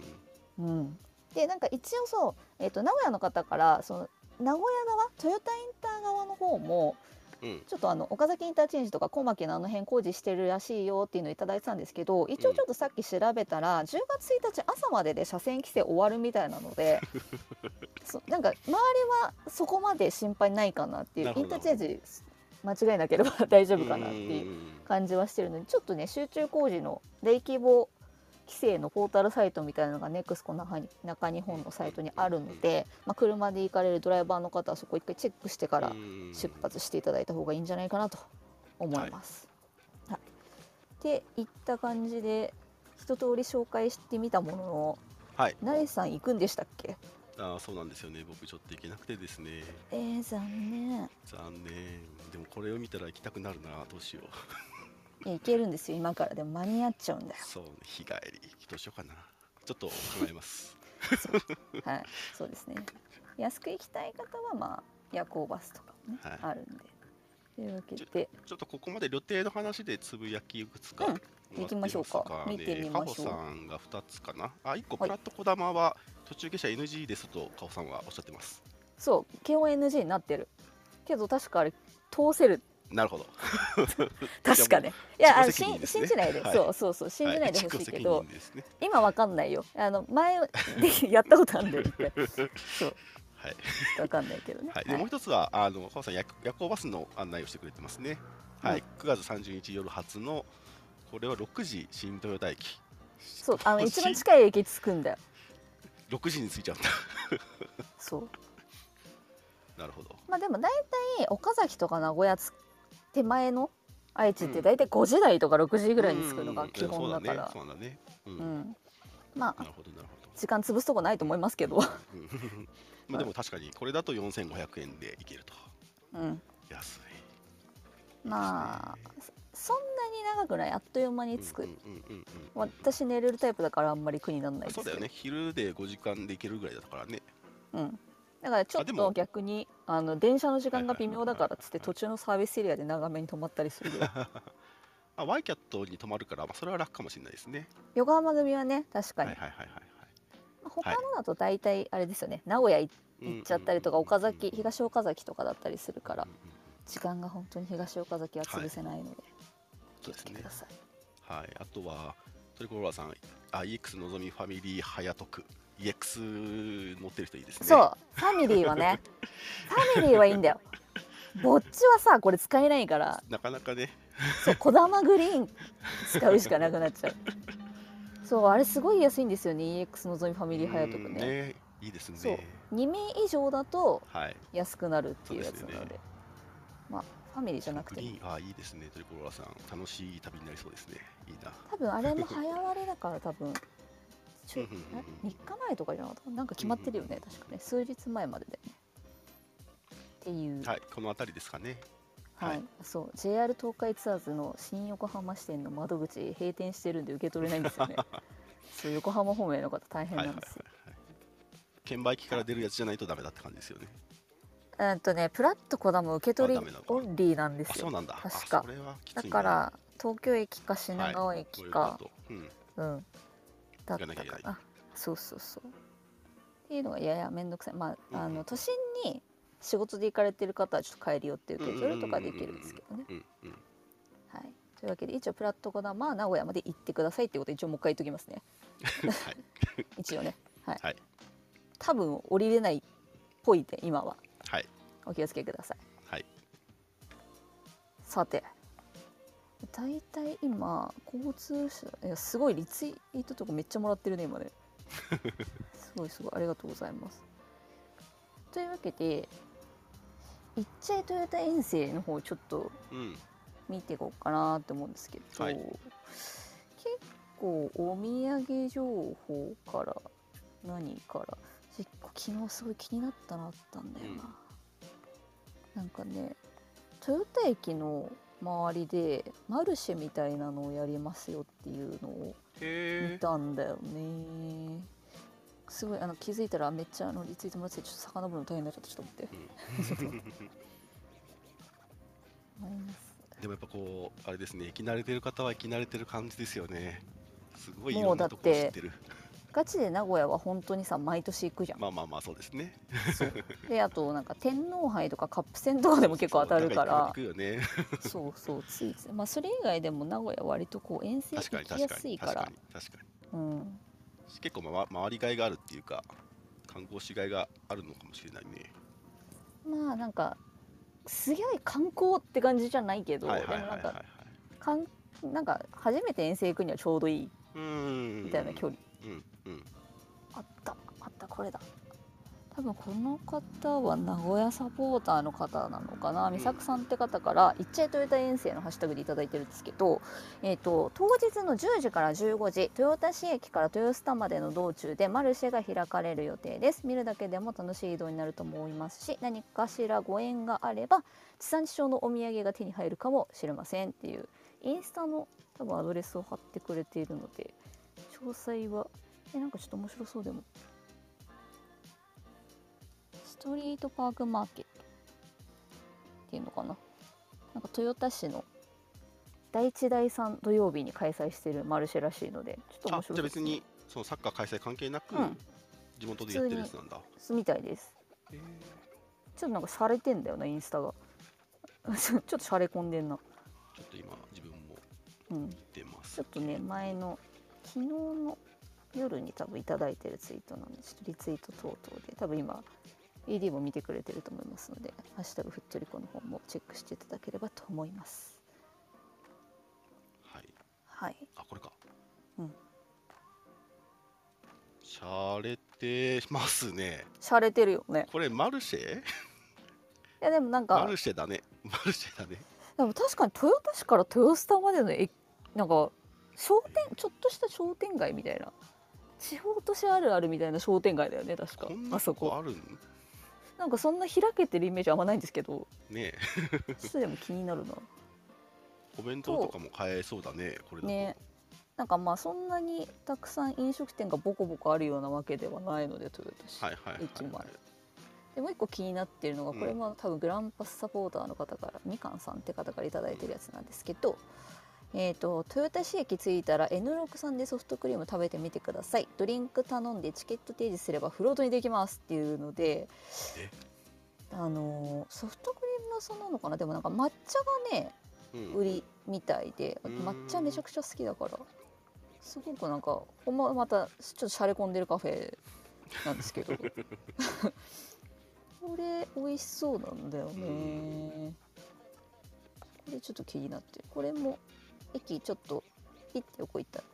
Speaker 2: うん。
Speaker 1: うん、でなんか一応そう、えー、と名古屋の方からその名古屋側トヨタインター側の方も
Speaker 2: うん。
Speaker 1: ちょっとあの岡崎インターチェンジとか小牧のあの辺工事してるらしいよっていうのをいただいてたんですけど一応ちょっとさっき調べたら、10月1日朝までで車線規制終わるみたいなので そなんか周りはそこまで心配ないかなっていうインターチェンジ間違いなければ 大丈夫かなっていう
Speaker 2: うん。
Speaker 1: 感じはしてるのでちょっとね集中工事の大規模規制のポータルサイトみたいなのがネクスコ中に中日本のサイトにあるので、まあ、車で行かれるドライバーの方はそこ一回チェックしてから
Speaker 2: うん。
Speaker 1: 出発していただいた方がいいんじゃないかなと思います。はい。っていった感じで一通り紹介してみたものの
Speaker 2: はい。
Speaker 1: 成さん行くんでしたっけ？
Speaker 2: あーそうなんですよね。僕ちょっと行けなくてですね。
Speaker 1: えー、残念
Speaker 2: 残念。でもこれを見たら行きたくなるな。どうしよう。
Speaker 1: いや行けるんですよ今からでも間に合っちゃうんだよ
Speaker 2: そうね。日帰り。どうしようかな。ちょっと考えます。
Speaker 1: はい そうですね安く行きたい方はまあ夜行バスとかもね、
Speaker 2: はい
Speaker 1: あるんでというわけで
Speaker 2: ちょっとここまで旅程の話でつぶやきいくつか、
Speaker 1: うん行きましょうか。見てみましょう。
Speaker 2: カホさんが2つかな。あ、1個、
Speaker 1: はい。
Speaker 2: プラットこだまは途中下車 NG ですと、カホさんはおっしゃってます。
Speaker 1: そう基本 NG になってる。けど確かあれ通せる。
Speaker 2: なるほど。
Speaker 1: 確かね。いやあの信じないで、
Speaker 2: はい。
Speaker 1: そうそうそう信じないでほしいけど。今わかんないよ。あの前 でやったことあるんだよ一回。そう。
Speaker 2: はい。
Speaker 1: わかんないけどね、
Speaker 2: はい、でもう一つは、あの、カホさん夜、夜行バスの案内をしてくれてますね。はい、9月30日夜発のこれは6時新豊田駅。
Speaker 1: そうあの一番近い駅着くんだよ。
Speaker 2: 6時に着いちゃうんだ
Speaker 1: そう。
Speaker 2: なるほど。
Speaker 1: まあでも大体岡崎とか名古屋つ手前の愛知って
Speaker 2: うん。
Speaker 1: 大体5時台とか6時ぐらいに着くのが基本だから。
Speaker 2: そうだね。そうだね、う
Speaker 1: うん。んまあ
Speaker 2: なるほどなるほど。
Speaker 1: 時間潰すとこないと思いますけど。
Speaker 2: うんまあでも確かにこれだと4500円でいけると。
Speaker 1: うん。
Speaker 2: 安い。
Speaker 1: まあそんなに長くないあっという間に着く、私寝れるタイプだからあんまり苦にならないです。けど
Speaker 2: そうだよね。昼で5時間で行けるぐらいだからね。
Speaker 1: うん。だからちょっと逆にあの電車の時間が微妙だからっつって
Speaker 2: はいはいはいはい
Speaker 1: 途中のサービスエリアで長めに止まったりするぐらい
Speaker 2: あワイキャットに泊まるから、まあ、それは楽かもしれないですね。
Speaker 1: 横浜組はね確かに、
Speaker 2: はいはいはいはい
Speaker 1: 他のだと大体あれですよね。名古屋行行っちゃったりとか岡崎東岡崎とかだったりするから時間が本当に東岡崎は潰せないので、お気をつ
Speaker 2: そうですね
Speaker 1: けください、
Speaker 2: はい、あとはトリコローラーさん。あ EX のぞみファミリー早得。EX 持ってる人いいですね。
Speaker 1: そうファミリーはね。ファミリーはいいんだよ。ぼっちはさこれ使えないから。
Speaker 2: なかなかね。
Speaker 1: そうこだまグリーン使うしかなくなっちゃう。そうあれすごい安いんですよね。EX のぞみファミリー早得
Speaker 2: うん
Speaker 1: ね
Speaker 2: いいです
Speaker 1: そう
Speaker 2: ね
Speaker 1: 2名以上だと
Speaker 2: はい。
Speaker 1: 安くなるっていうやつなので。
Speaker 2: でね。
Speaker 1: まあファミリーじゃなくて
Speaker 2: あいいですねトリコローラーさん。楽しい旅になりそうですね。いいな。
Speaker 1: 多分あれも早割れだから多分ちょ
Speaker 2: うんうんうんうん。
Speaker 1: え3日前とかじゃなかったなんか決まってるよね。確かね。数日前まででね。っていう。
Speaker 2: はいこの辺りですかね。
Speaker 1: はい、
Speaker 2: はい。
Speaker 1: そう。JR 東海ツアーズの新横浜支店の窓口閉店してるんで受け取れないんですよね。そう横浜方面の方大変
Speaker 2: はいはいはい
Speaker 1: なんですよ、
Speaker 2: はい。券売機から出るやつじゃないとダメだって感じですよね
Speaker 1: うんとねプラットコダも受け取りオンリーなんで
Speaker 2: あ
Speaker 1: すよ確か。だから東京駅か品川
Speaker 2: こ
Speaker 1: 駅か、
Speaker 2: ことうん。
Speaker 1: うん。だった
Speaker 2: 行かな
Speaker 1: そうそうそう。っていうのがやや面倒くさい。まああ
Speaker 2: うん。
Speaker 1: の都心に仕事で行かれてる方はちょっと帰り寄って受け取るとかできるんですけどね。はい。というわけで一応プラットコダまあ名古屋まで行ってくださいっていうことを一応もう一回言っときますね。
Speaker 2: はい。
Speaker 1: 一応ね。はい、
Speaker 2: はい。
Speaker 1: 多分降りれないっぽいで今は。
Speaker 2: はい
Speaker 1: お気をつけください。
Speaker 2: はい。
Speaker 1: さて大体今交通手段いやすごいリツイートとかめっちゃもらってるね今ね。すごいすごいありがとうございます。というわけでいっちゃいトヨタ遠征の方ちょっと
Speaker 2: うん。
Speaker 1: 見ていこうかなって思うんですけど、
Speaker 2: はい。
Speaker 1: 結構お土産情報から何から結構昨日すごい気になったのあったんだよな、なんかね豊田駅の周りでマルシェみたいなのをやりますよっていうのを見たんだよね。すごいあの気づいたらめっちゃあのリツイートもらっててちょっと遡るの大変になっちゃった。ちょっと待って。
Speaker 2: でもやっぱこうあれですね生き慣れてる方は生き慣れてる感じですよね。すごいい
Speaker 1: も
Speaker 2: ろなとこ知ってる
Speaker 1: ガチで名古屋は本当にさ毎年行くじゃん。
Speaker 2: まあまあまあそうですね。
Speaker 1: であとなんか天皇杯とかカップ戦とかでも結構当たるから。
Speaker 2: 行くよね。
Speaker 1: そうそうついまあそれ以外でも名古屋割とこう遠征行きやすいから。
Speaker 2: 確かに確かに。
Speaker 1: うん。
Speaker 2: 結構、ま、回りがいがあるっていうか観光しがいがあるのかもしれないね。
Speaker 1: まあなんかすげえ観光って感じじゃないけど、
Speaker 2: はいはい
Speaker 1: でもなんか
Speaker 2: はい。はいはい
Speaker 1: かんなんか初めて遠征行くにはちょうどいい。
Speaker 2: うん。
Speaker 1: みたいな距離。
Speaker 2: うんうん。
Speaker 1: あった。あったこれだ。多分この方は名古屋サポーターの方なのかな、
Speaker 2: ん。
Speaker 1: 美作さんって方から「いっちゃいトヨタ遠征」のハッシュタグでいただいてるんですけど、えー、と当日の10時から15時豊田市駅から豊洲田までの道中でマルシェが開かれる予定です。見るだけでも楽しい移動になると思いますし何かしらご縁があれば地産地消のお土産が手に入るかもしれませんっていうインスタの多分アドレスを貼ってくれているので詳細はえなんかちょっと面白そうでも。ストリートパークマーケット。っていうのかな。なんか豊田市の第1第3土曜日に開催してるマルシェらしいのでちょっと面
Speaker 2: あ
Speaker 1: 白そうですね。
Speaker 2: じゃあ別にそのサッカー開催関係なく、
Speaker 1: うん。
Speaker 2: 地元でやってるやつなんだ。
Speaker 1: みたいです。ちょっとなんか洒落てんだよなインスタが。ちょっと洒落込んでんな。
Speaker 2: ちょっと今自分も
Speaker 1: うん。
Speaker 2: 見てます。
Speaker 1: ちょっとね前の昨日の夜に多分いただいてるツイートなんでちょっとリツイート等々で。多分今 AD も見てくれてると思いますので「ハッシュタグふっとりこ」の方もチェックしていただければと思います。はい。
Speaker 2: あこれか。
Speaker 1: うん。
Speaker 2: しゃれてますね。
Speaker 1: 洒落てるよね。
Speaker 2: これマルシェ？
Speaker 1: いやでもなんか
Speaker 2: マルシェだね。マルシェだね。
Speaker 1: でも確かに豊田市から豊洲タまでの駅なんか商店ちょっとした商店街みたいな地方都市あるあるみたいな商店街だよね確か。あそこ。
Speaker 2: あるん
Speaker 1: なんかそんな開けてるイメージあんまないんですけど。
Speaker 2: ねえ。
Speaker 1: ちょっとでも気になるな。
Speaker 2: お弁当とかも買えそうだねこれだと。
Speaker 1: ねなんかまあそんなにたくさん飲食店がボコボコあるようなわけではないので豊田市、
Speaker 2: はいはいはい、
Speaker 1: 駅前でもう一個気になってるのがこれも多分グランパスサポーターの方からみかんさんって方から頂いてるやつなんですけど、えー、と豊田市駅着いたら N6 さんでソフトクリーム食べてみてください。ドリンク頼んでチケット提示すればフロートにできますっていうので
Speaker 2: え？
Speaker 1: あのーソフトクリーム屋さんなのかな？でもなんか抹茶がね
Speaker 2: うん。
Speaker 1: 売りみたいで
Speaker 2: うん。
Speaker 1: 抹茶めちゃくちゃ好きだからすごくなんかほんままたちょっとしゃれ込んでるカフェなんですけど。これ美味しそうなんだよね。これちょっと気になってるこれも駅ちょっとピッて横行ったと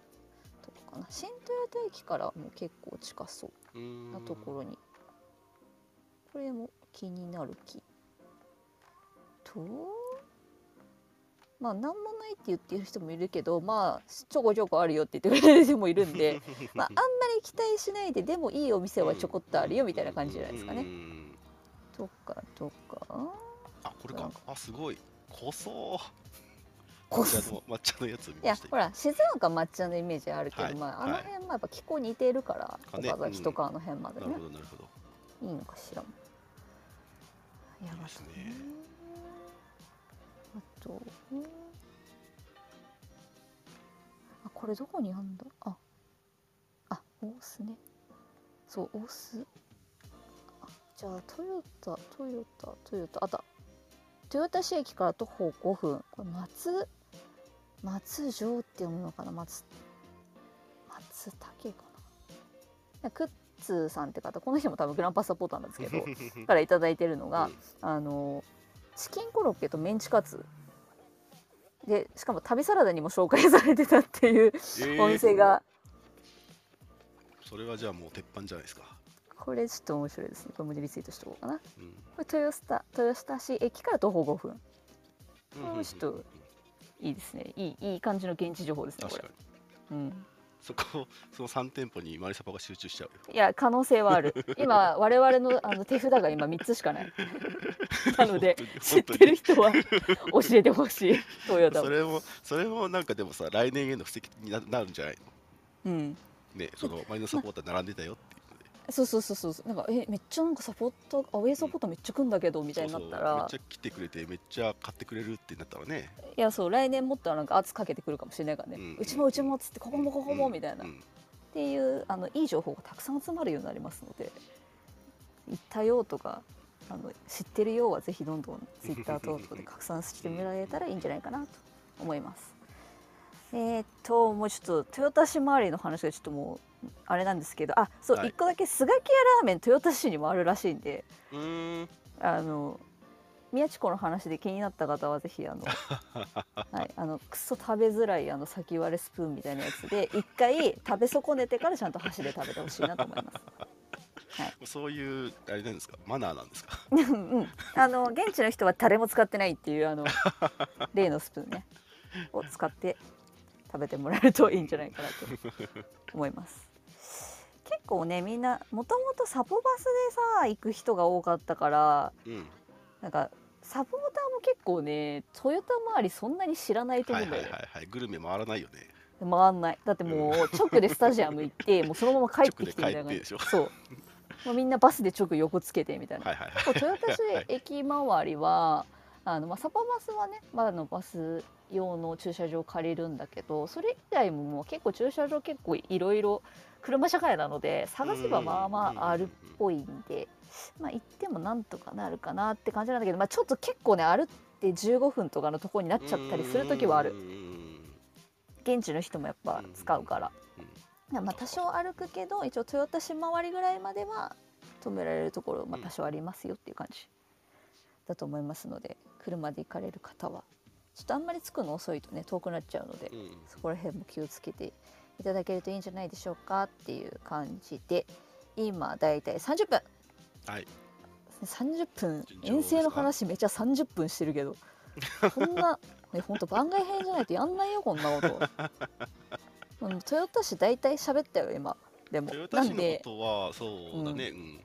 Speaker 1: こかな。新豊田駅からも結構近そうなところに。これも気になる木とまあ何もないって言ってる人もいるけどまあちょこちょこあるよって言ってくれる人もいるんで まああんまり期待しないででもいいお店はちょこっとあるよみたいな感じじゃないですか
Speaker 2: う
Speaker 1: ね。
Speaker 2: ん。
Speaker 1: とかとか。
Speaker 2: あこれか。あすごい。濃そう。
Speaker 1: こ
Speaker 2: 抹茶の抹茶のやつ見
Speaker 1: いや
Speaker 2: ました
Speaker 1: ほら静岡抹茶のイメージあるけど、
Speaker 2: はい
Speaker 1: まあ、あの
Speaker 2: はい。
Speaker 1: 辺もやっぱ気候似てるから、
Speaker 2: かね
Speaker 1: 岡崎とかあの辺まで
Speaker 2: なる
Speaker 1: ね
Speaker 2: ほどなるほど。
Speaker 1: いいのかしら。やば
Speaker 2: いいですね。
Speaker 1: あとうんあこれどこにあんだ？ああ大須ね。そう大須。あじゃあトヨタトヨタトヨタ。あった豊田市駅から徒歩5分。これ松松城って読むのかな？松松竹かな？クッツーさんって方この人も多分グランパスサポーターなんですけど からいただいてるのが、あのチキンコロッケとメンチカツ。でしかも旅サラダにも紹介されてたっていう
Speaker 2: え
Speaker 1: お店が、
Speaker 2: それはじゃあもう鉄板じゃないですか。
Speaker 1: これちょっと面白いですね。これもリツイートしておこうかな。こ
Speaker 2: うん。
Speaker 1: れ豊田豊田市駅から徒歩5分。
Speaker 2: うんうんうん
Speaker 1: ちょっといいですね。いいいい感じの現地情報ですねこれ。うん。
Speaker 2: そこその3店舗にマリサパが集中しちゃうよ。
Speaker 1: いや可能性はある。今我々のあの手札が今3つしかない。なので知ってる人は教えてほしい。トヨタ
Speaker 2: それもそれもなんかでもさ来年への布石にななるんじゃない
Speaker 1: うん。
Speaker 2: のねそのマリノサポーター並んでたよって
Speaker 1: そうそうそうそう。なんかえめっちゃなんかサポーターアウェーサポーターめっちゃ来んだけどみたいになったら。
Speaker 2: そうそうめっちゃ来てくれてめっちゃ買ってくれるってなったらね。
Speaker 1: いやそう来年もっとなんか圧かけてくるかもしれないからね、
Speaker 2: う
Speaker 1: うんちもうちもっつってここもここもみたいな、っ
Speaker 2: うん。
Speaker 1: ていうあのいい情報がたくさん集まるようになりますので行ったよとかあの知ってるようはぜひどんどんツイッター等々で拡散してもらえたらいいんじゃないかなと思います。えーっともうちょっと豊田市周りの話がちょっともうあれなんですけどあそう、
Speaker 2: はい。
Speaker 1: 一個だけスガキ屋ラーメン豊田市にもあるらしいんであの宮地子の話で気になった方はぜひあの、はい、あのクソ食べづらいあの先割れスプーンみたいなやつで一回食べ損ねてからちゃんと箸で食べてほしいなと思います。
Speaker 2: そういうあれなんですか？マナーなんですか？
Speaker 1: うんうん、あの現地の人は誰も使ってないっていうあの例のスプーンねを使って食べてもらえるといいんじゃないかなと思います。結構ねみんなもともとサポバスでさ行く人が多かったから
Speaker 2: うん。
Speaker 1: なんかサポーターも結構ねトヨタ周りそんなに知らないと
Speaker 2: はいはい
Speaker 1: 思うんだよね、
Speaker 2: はいはいグルメ回らないよね。
Speaker 1: 回んない。だってもう直でスタジアム行ってもうそのまま 帰ってきてみたいな。
Speaker 2: 直で帰ってでしょ。
Speaker 1: そう。もうみんなバスで直横つけてみたいな。
Speaker 2: はいはい
Speaker 1: 結構豊田市
Speaker 2: はい
Speaker 1: 駅周りはあの、まあ、サポバスはねまだのバス用の駐車場を借りるんだけどそれ以外ももう結構駐車場結構いろいろ車社会なので探せばまあまああるっぽいんで、まあ、行ってもなんとかなるかなって感じなんだけど、まあ、ちょっと結構ね歩って15分とかのところになっちゃったりする時はある。現地の人もやっぱ使うから。まあ多少歩くけど一応豊田市周りぐらいまでは止められるところ、まあ、多少ありますよっていう感じ。だと思いますので車で行かれる方は。ちょっとあんまり着くの遅いとね遠くなっちゃうので
Speaker 2: うん。
Speaker 1: そこら辺も気をつけていただけるといいんじゃないでしょうかっていう感じで今だいたい30分。
Speaker 2: はい。
Speaker 1: 30分？遠征の話めちゃ30分してるけど。こんなねほんと番外編じゃないとやんないよこんなこと。うん豊田市大体喋ったよ今。でも
Speaker 2: 豊田市のことはそうだね。うん。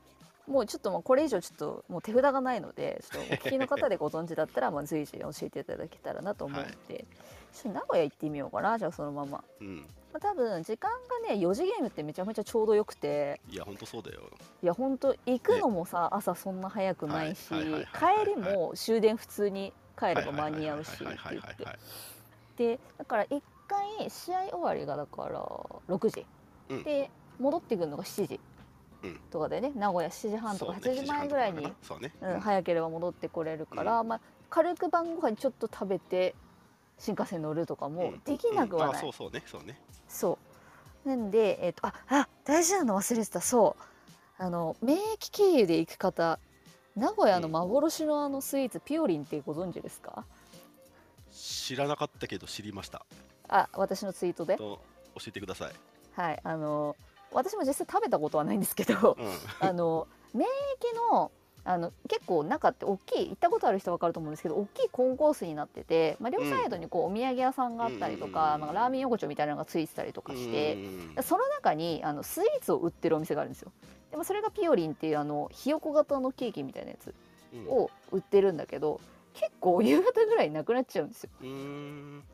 Speaker 1: もうちょっともうこれ以上ちょっともう手札がないのでちょっとお聞きの方でご存知だったらまあ随時教えていただけたらなと思うので、ちょっと名古屋行ってみようかなじゃあそのまま、
Speaker 2: うん
Speaker 1: まあ、多分時間がね4時ゲームってめちゃめちゃちょうどよくて。
Speaker 2: いやほんとそうだよ。
Speaker 1: いやほんと行くのもさ、朝そんな早くないし帰りも終電普通に帰れば間に合うしって言って。でだから1回試合終わりがだから6時、
Speaker 2: うん
Speaker 1: で戻ってくるのが7時
Speaker 2: うん
Speaker 1: とかでね名古屋7時半とか
Speaker 2: そうね
Speaker 1: 8時前ぐらいに、
Speaker 2: ね
Speaker 1: うん、早ければ戻ってこれるから、まあ、軽く晩ご飯ちょっと食べて新幹線乗るとかもできなくはない、
Speaker 2: うんあそうそうね。そうね。
Speaker 1: そう。なんで、えっとああ大事なの忘れてた。そう。あの免疫経由で行く方名古屋の幻のあのスイーツ、ピオリンってご存知ですか？
Speaker 2: 知らなかったけど知りました。
Speaker 1: あ私のツイートで？
Speaker 2: と教えてください。
Speaker 1: はい。あの私も実際食べたことはないんですけど
Speaker 2: うん。
Speaker 1: あの免疫のあの結構中って大きい行ったことある人分かると思うんですけど大きいコンコースになってて、まあ、両サイドにこうお土産屋さんがあったりとか、
Speaker 2: うん。
Speaker 1: まあ、ラーメン横丁みたいなのがついてたりとかして、
Speaker 2: うん。
Speaker 1: その中にあのスイーツを売ってるお店があるんですよ。でもそれがピオリンっていうあのひよこ型のケーキみたいなやつ
Speaker 2: うん。
Speaker 1: を売ってるんだけど結構夕方ぐらいになくなっちゃうんですよ。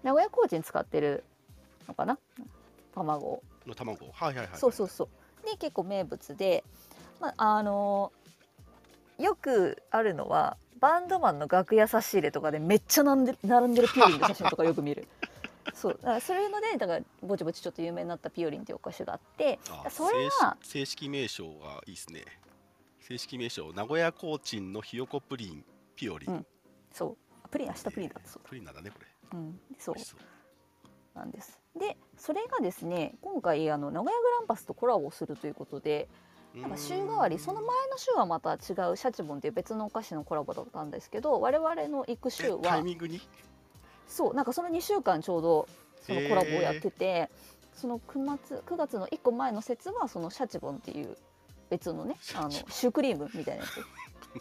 Speaker 1: 名古屋コーチに使ってるのかな？卵を。
Speaker 2: の卵。はいはいはい。
Speaker 1: そうそうそう。で結構名物で、まああのよくあるのはバンドマンの楽屋差し入れとかでめっちゃ並んで並んでるピオリンの写真とかよく見る。そうだからそういうのでだからぼちぼちちょっと有名になったピオリンっていうお菓子があって
Speaker 2: あ
Speaker 1: それは
Speaker 2: 正式名称がいいですね。正式名称名古屋コーチンのひよこプリンピオリン、
Speaker 1: うん。そう。あプリン明日プリンだった。そう、
Speaker 2: プリンなんだねこれ。
Speaker 1: うん、そう。なんです。でそれがですね今回あの名古屋グランパスとコラボするということでなんか週替わりその前の週はまた違うシャチボンっていう別のお菓子のコラボだったんですけど我々の行く週
Speaker 2: えタイ
Speaker 1: は
Speaker 2: ミングに？
Speaker 1: そうなんかその2週間ちょうどそのコラボをやってて、その9月 ,9 月の1個前の節はそのシャチボンっていう別のねあの
Speaker 2: シ
Speaker 1: ュークリームみたいなやつ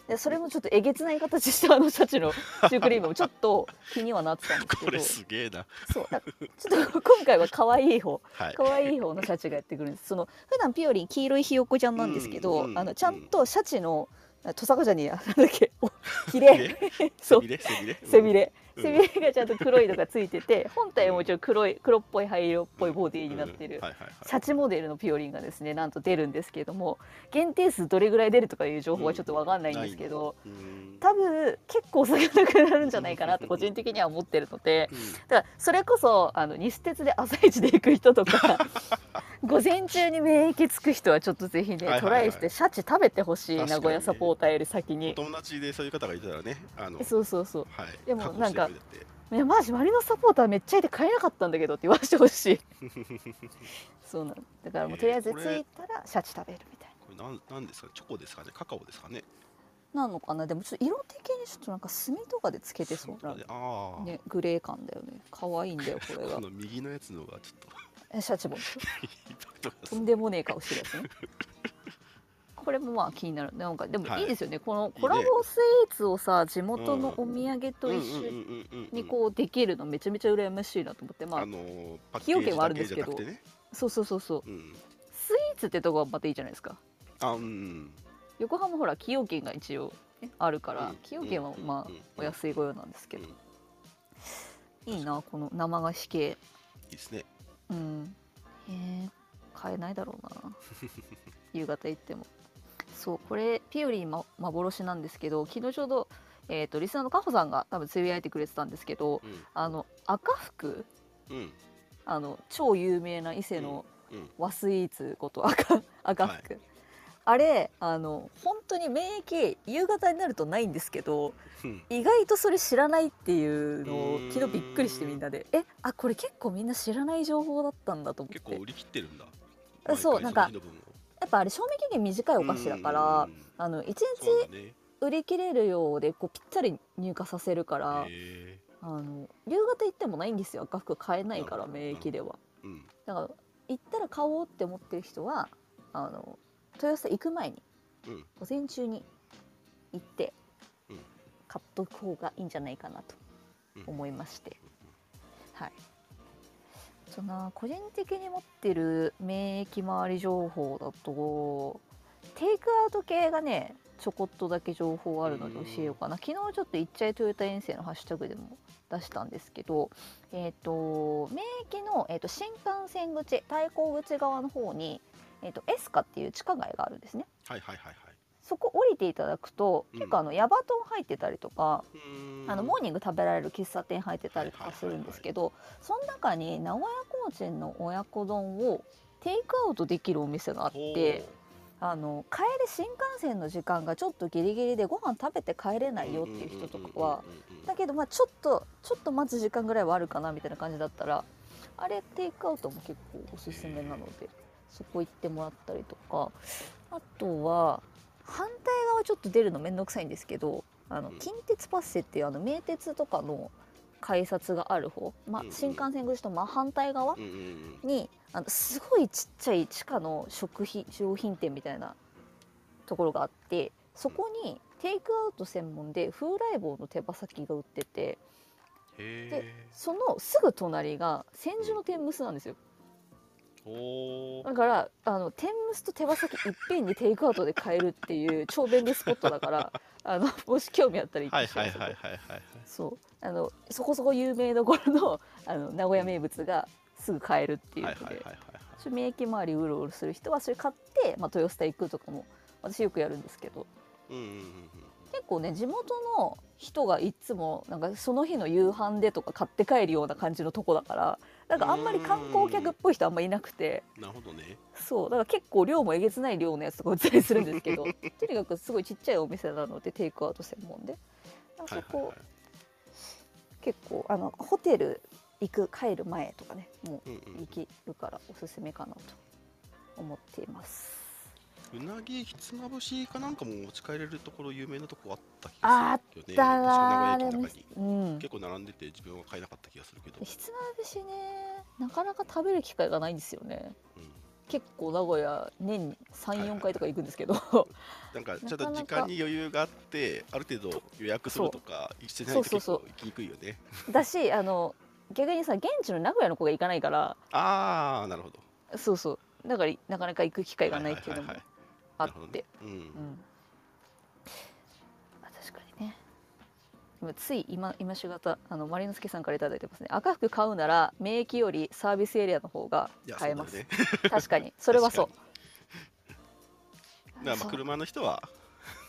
Speaker 1: でそれもちょっとえげつない形したあのシャチの シュークリームもちょっと気にはなってたんですけど。
Speaker 2: これすげえな。
Speaker 1: そうだちょっと今回は可愛い方
Speaker 2: はい。
Speaker 1: 可愛い方のシャチがやってくるんです。その普段ピオリン黄色いひよこちゃんなんですけど、
Speaker 2: うんうん
Speaker 1: あのちゃんとシャチのトサカジャにあなんだっけおヒレそう。
Speaker 2: 背びれ？背びれ
Speaker 1: 背びれがちゃんと黒いのがついてて本体はもちろん黒い黒っぽい灰色っぽいボディになってる。シャチモデルのピオリンがですねなんと出るんですけれども限定数どれぐらい出るとかいう情報はちょっとわかんないんですけど、多分結構少なくなるんじゃないかなと個人的には思ってるのでだからそれこそあの西鉄で朝一で行く人とか 午前中に免疫つく人はちょっとぜひね、トライしてシャチ食べてほしい名古屋サポーターより先
Speaker 2: お
Speaker 1: に。
Speaker 2: 友達でそういう方がいたらねあの。
Speaker 1: そうそうそう。
Speaker 2: はい。
Speaker 1: でもなんかいやマジマリノスサポーターめっちゃいて買えなかったんだけどって言わせてほしい。そうなの。だからもうとりあえず着いたらシャチ食べるみたい
Speaker 2: これなんなんですかチョコですかね？カカオですかね？
Speaker 1: ななのかな？でもちょっと色的にちょっとなんか墨とかでつけてそうな。
Speaker 2: ああ、
Speaker 1: ねグレー感だよね。可愛いんだよ これが。
Speaker 2: この右のやつのがちょっと。
Speaker 1: えシャチボン。
Speaker 2: インパクトが
Speaker 1: とんでもねえ顔してるやつねこれもまあ気になる。なんかでも
Speaker 2: はい。
Speaker 1: いいですよね、このコラボスイーツをさ地元のお土産と一緒にこうできるのめちゃめちゃ羨ましいなと思ってまあ
Speaker 2: あの
Speaker 1: 崎陽軒はあるんですけど。
Speaker 2: ね。
Speaker 1: そうそうそうそう。
Speaker 2: うん。
Speaker 1: スイーツってとこはまたいいじゃないですか。
Speaker 2: あうん
Speaker 1: 横浜ほら崎陽軒が一応、ね、あるから
Speaker 2: うん
Speaker 1: 崎陽軒はまあ
Speaker 2: うん
Speaker 1: お安いご用なんですけど。
Speaker 2: うん。
Speaker 1: いいなこの生菓子系。
Speaker 2: いいですね。
Speaker 1: うん。へえ買えないだろうな。夕方行ってもそうこれピオリン、ま、幻なんですけど昨日ちょうど、えー、とリスナーのカホさんが多分つぶやいてくれてたんですけどあの赤福
Speaker 2: うん。うん
Speaker 1: あの超有名な伊勢の
Speaker 2: うん。
Speaker 1: 和スイーツこと赤赤福、あれあの本当に免疫夕方になるとないんですけど
Speaker 2: うん。
Speaker 1: 意外とそれ知らないっていうのを昨日びっくりしてみんなでえあこれ結構みんな知らない情報だったんだと思って。
Speaker 2: 結構売り切ってるんだ。
Speaker 1: あそうなんかやっぱあれ賞味期限短いお菓子だから
Speaker 2: うん
Speaker 1: あの1
Speaker 2: そう
Speaker 1: 日売り切れるようでこうぴったり入荷させるから
Speaker 2: へ
Speaker 1: ああの夕方行ってもないんですよ。赤服買えないから
Speaker 2: うん
Speaker 1: 免疫では。
Speaker 2: うん。
Speaker 1: だから行ったら買おうって思ってる人はあの豊洲行く前に
Speaker 2: うん。
Speaker 1: 午前中に行って
Speaker 2: うん。
Speaker 1: 買っとく方がいいんじゃないかなと
Speaker 2: うん
Speaker 1: 思いまして、はいそんな個人的に持ってる免疫周り情報だとテイクアウト系がねちょこっとだけ情報あるので教えようかな。昨日ちょっと「いっちゃいトヨタ遠征」のハッシュタグでも出したんですけど、えー、と免疫の、えー、と新幹線口対向口側の方に、えー、とエスカっていう地下街があるんですね。
Speaker 2: はいはいはいはい。
Speaker 1: そこ降りていただくと、
Speaker 2: うん
Speaker 1: 結構あのヤバトン入ってたりとか、あのモーニング食べられる喫茶店入ってたりとかするんですけど、その中に名古屋コーチンの親子丼をテイクアウトできるお店があってあの帰り新幹線の時間がちょっとギリギリでご飯食べて帰れないよっていう人とかはだけどまあちょっとちょっと待つ時間ぐらいはあるかなみたいな感じだったらあれテイクアウトも結構おすすめなのでそこ行ってもらったりとかあとは反対側ちょっと出るの面倒くさいんですけどあの
Speaker 2: うん。
Speaker 1: 近鉄パッセっていうあの名鉄とかの改札がある方、ま新幹線口と真反対側にあのすごいちっちゃい地下の食品商品店みたいなところがあってそこにテイクアウト専門で風来坊の手羽先が売ってて
Speaker 2: へ
Speaker 1: そのすぐ隣が千住の天むすなんですよだからあの天むすと手羽先いっぺんにテイクアウトで買えるっていう超便利スポットだから あのもし興味あったら行ってくださ
Speaker 2: はい。
Speaker 1: そう。あのそこそこ有名どころのあの名古屋名物がすぐ買えるっていうので、免疫周りうろうろする人はそれ買って、まあ、豊洲行くとかも私よくやるんですけど。
Speaker 2: うんうんうんうん。
Speaker 1: 結構ね地元の人がいつもなんかその日の夕飯でとか買って帰るような感じのとこだからなんかあんまり観光客っぽい人あんまいなくて。
Speaker 2: なるほどね。
Speaker 1: そう。だから結構量もえげつない量のやつとか売ったりするんですけど とにかくすごいちっちゃいお店なのでテイクアウト専門で。なんかそこ、
Speaker 2: はいはいはい
Speaker 1: 結構あのホテル行く帰る前とかねも
Speaker 2: うん
Speaker 1: う行けるからおすすめかなと思っています。
Speaker 2: うんうなぎひつまぶしかなんかも持ち帰れるところ有名なとこあった気
Speaker 1: あ
Speaker 2: がするよね。
Speaker 1: だな
Speaker 2: 確か名古屋駅の
Speaker 1: でも
Speaker 2: 中に。
Speaker 1: うん。
Speaker 2: 結構並んでて自分は買えなかった気がするけど、
Speaker 1: ひつまぶしねなかなか食べる機会がないんですよね。
Speaker 2: うん。
Speaker 1: 結構名古屋年に34回とか行くんですけど、
Speaker 2: なんか ちょっと時間に余裕があってある程度予約するとかしてないと結構行きにくいよね。
Speaker 1: だしあの逆にさ現地の名古屋の子が行かないから。
Speaker 2: ああなるほど。
Speaker 1: そうそう。だからなかなか行く機会がないっていうのも。
Speaker 2: はい
Speaker 1: あ
Speaker 2: なるほどね
Speaker 1: って。
Speaker 2: うん。
Speaker 1: うん。あ確かにね。今つい今今しがたあのマリノスケさんからいただいてますね。赤服買うなら免疫よりサービスエリアの方が買えます、
Speaker 2: ね。
Speaker 1: 確かに。それはそう。
Speaker 2: だからまあ車の人は。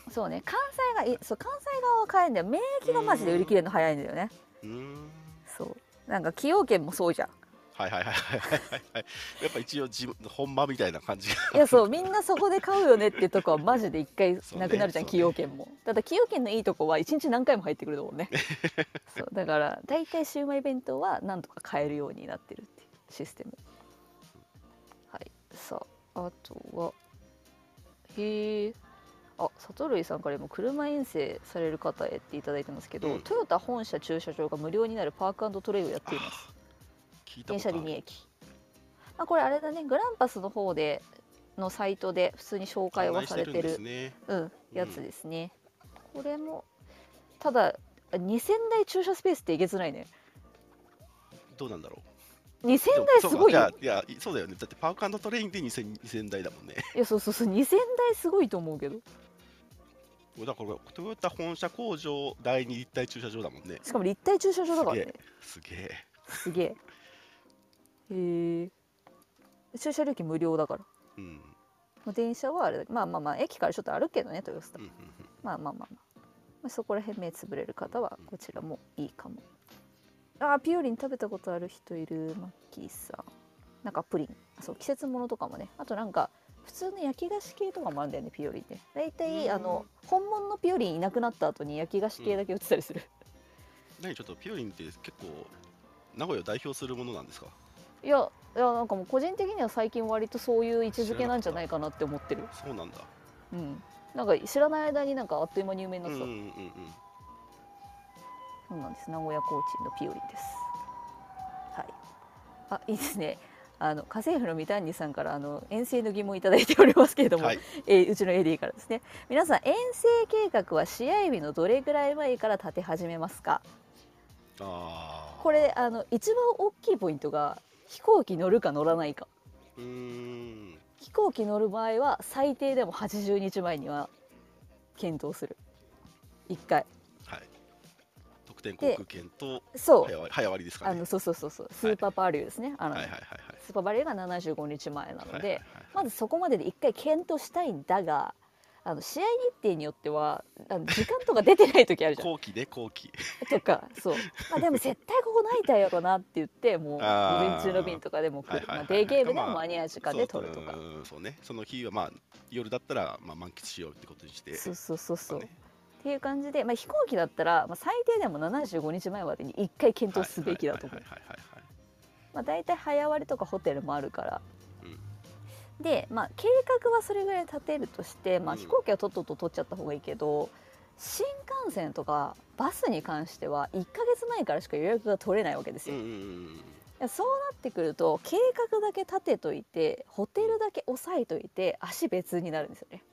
Speaker 1: そうね。関西がいそう関西側は買えるんだよ。免疫がマジで売り切れるの早いんだよね。
Speaker 2: うーん。
Speaker 1: そう。なんか崎陽軒もそうじゃん
Speaker 2: はいはいはいはいはいはい。やっぱ一応自分本場みたいな感じが。
Speaker 1: いやそうみんなそこで買うよねっていうとこはマジで一回なくなるじゃん崎陽軒も。ただ崎陽軒のいいとこは一日何回も入ってくるとこね。そうだから大体シウマイ弁当はなんとか買えるようになってるっていうシステム。はい。さああとはへえあ里類さんからも車遠征される方へっていただいてますけど、
Speaker 2: うん。
Speaker 1: トヨタ本社駐車場が無料になるパークトレイをやっています電車で2駅、まあ、これあれだね。グランパスの方でのサイトで普通に紹介はされてる。
Speaker 2: ね。
Speaker 1: うん、やつですね、これもただ2000台駐車スペースってえげつないね。
Speaker 2: どうなんだろ
Speaker 1: 2000
Speaker 2: う
Speaker 1: 台すごいよ。
Speaker 2: いやいやそうだよね。だってパークトレインで 2000, 2000台だもんね。
Speaker 1: いやそうそうそう。2000台すごいと思うけど。
Speaker 2: だからこれトヨタ本社工場第二立体駐車場だもんね。
Speaker 1: しかも立体駐車場だからね。
Speaker 2: すげえ。
Speaker 1: すげえへえ駐車料金無料だから。
Speaker 2: うん。
Speaker 1: まあ電車はあれだまあまあまあ駅からちょっと歩くけどね豊洲と
Speaker 2: うんうん
Speaker 1: まあまあまあまあ、まあ、そこら辺目つぶれる方はこちらもいいかも。あーピオリン食べたことある人いるマッキーさん。なんかプリン。そう季節ものとかもね。あとなんか普通の焼き菓子系とかもあるんだよねピオリンって。大体
Speaker 2: うん。
Speaker 1: あの本物のピオリンいなくなった後に焼き菓子系だけ売ってたりする、
Speaker 2: 何ちょっとピオリンって結構名古屋を代表するものなんですか？
Speaker 1: いやいやなんかもう個人的には最近割とそういう位置づけなんじゃないかなって思ってる。
Speaker 2: そうなんだ。
Speaker 1: うん。なんか知らない間になんかあっという間に有名になってた、
Speaker 2: うんうんうん。うん
Speaker 1: そうなんです。名古屋コーチンのピオリンです。はい。あいいですね。あの家政婦の三谷さんからあの遠征の疑問いただいておりますけれども、
Speaker 2: はい。
Speaker 1: えーうちの AD からですね。皆さん遠征計画は試合日のどれぐらい前から立て始めますか？
Speaker 2: ああ
Speaker 1: これあの一番大きいポイントが飛行機乗るか乗らないか。飛行機乗る場合は最低でも80日前には検討する。1回。
Speaker 2: はい。得点航空券と
Speaker 1: そう。
Speaker 2: 早割ですかね。
Speaker 1: あのそうそうそうそう。スーパーバリューですね、あの
Speaker 2: はいはいはいはい。
Speaker 1: スーパーバリューが75日前なので、
Speaker 2: はいはいはい
Speaker 1: まずそこまでで1回検討したいんだがあの試合日程によってはあの時間とか出てない時あるじゃん。
Speaker 2: 後期ね後期。
Speaker 1: とかそう、まあ、でも絶対ここないたやろなって言ってもう午前中の便とかでも来る、まあ、デーゲームでも
Speaker 2: まあ
Speaker 1: 間に合う時間で取るとか。
Speaker 2: そううんそうね。その日はまあ夜だったらまあ満喫しようってことにして。
Speaker 1: そうそうそうそう、
Speaker 2: まあね。
Speaker 1: っていう感じで、まあ、飛行機だったら、まあ、最低でも75日前までに1回検討すべきだと思う。大体早割りとかホテルもあるから、
Speaker 2: うん
Speaker 1: で、まあ、計画はそれぐらい立てるとして、まあ、
Speaker 2: うん
Speaker 1: 飛行機はとっとと取っちゃった方がいいけど新幹線とかバスに関しては1ヶ月前からしか予約が取れないわけですよ。そうなってくると計画だけ立てといてホテルだけ押さえといて足別になるんですよね。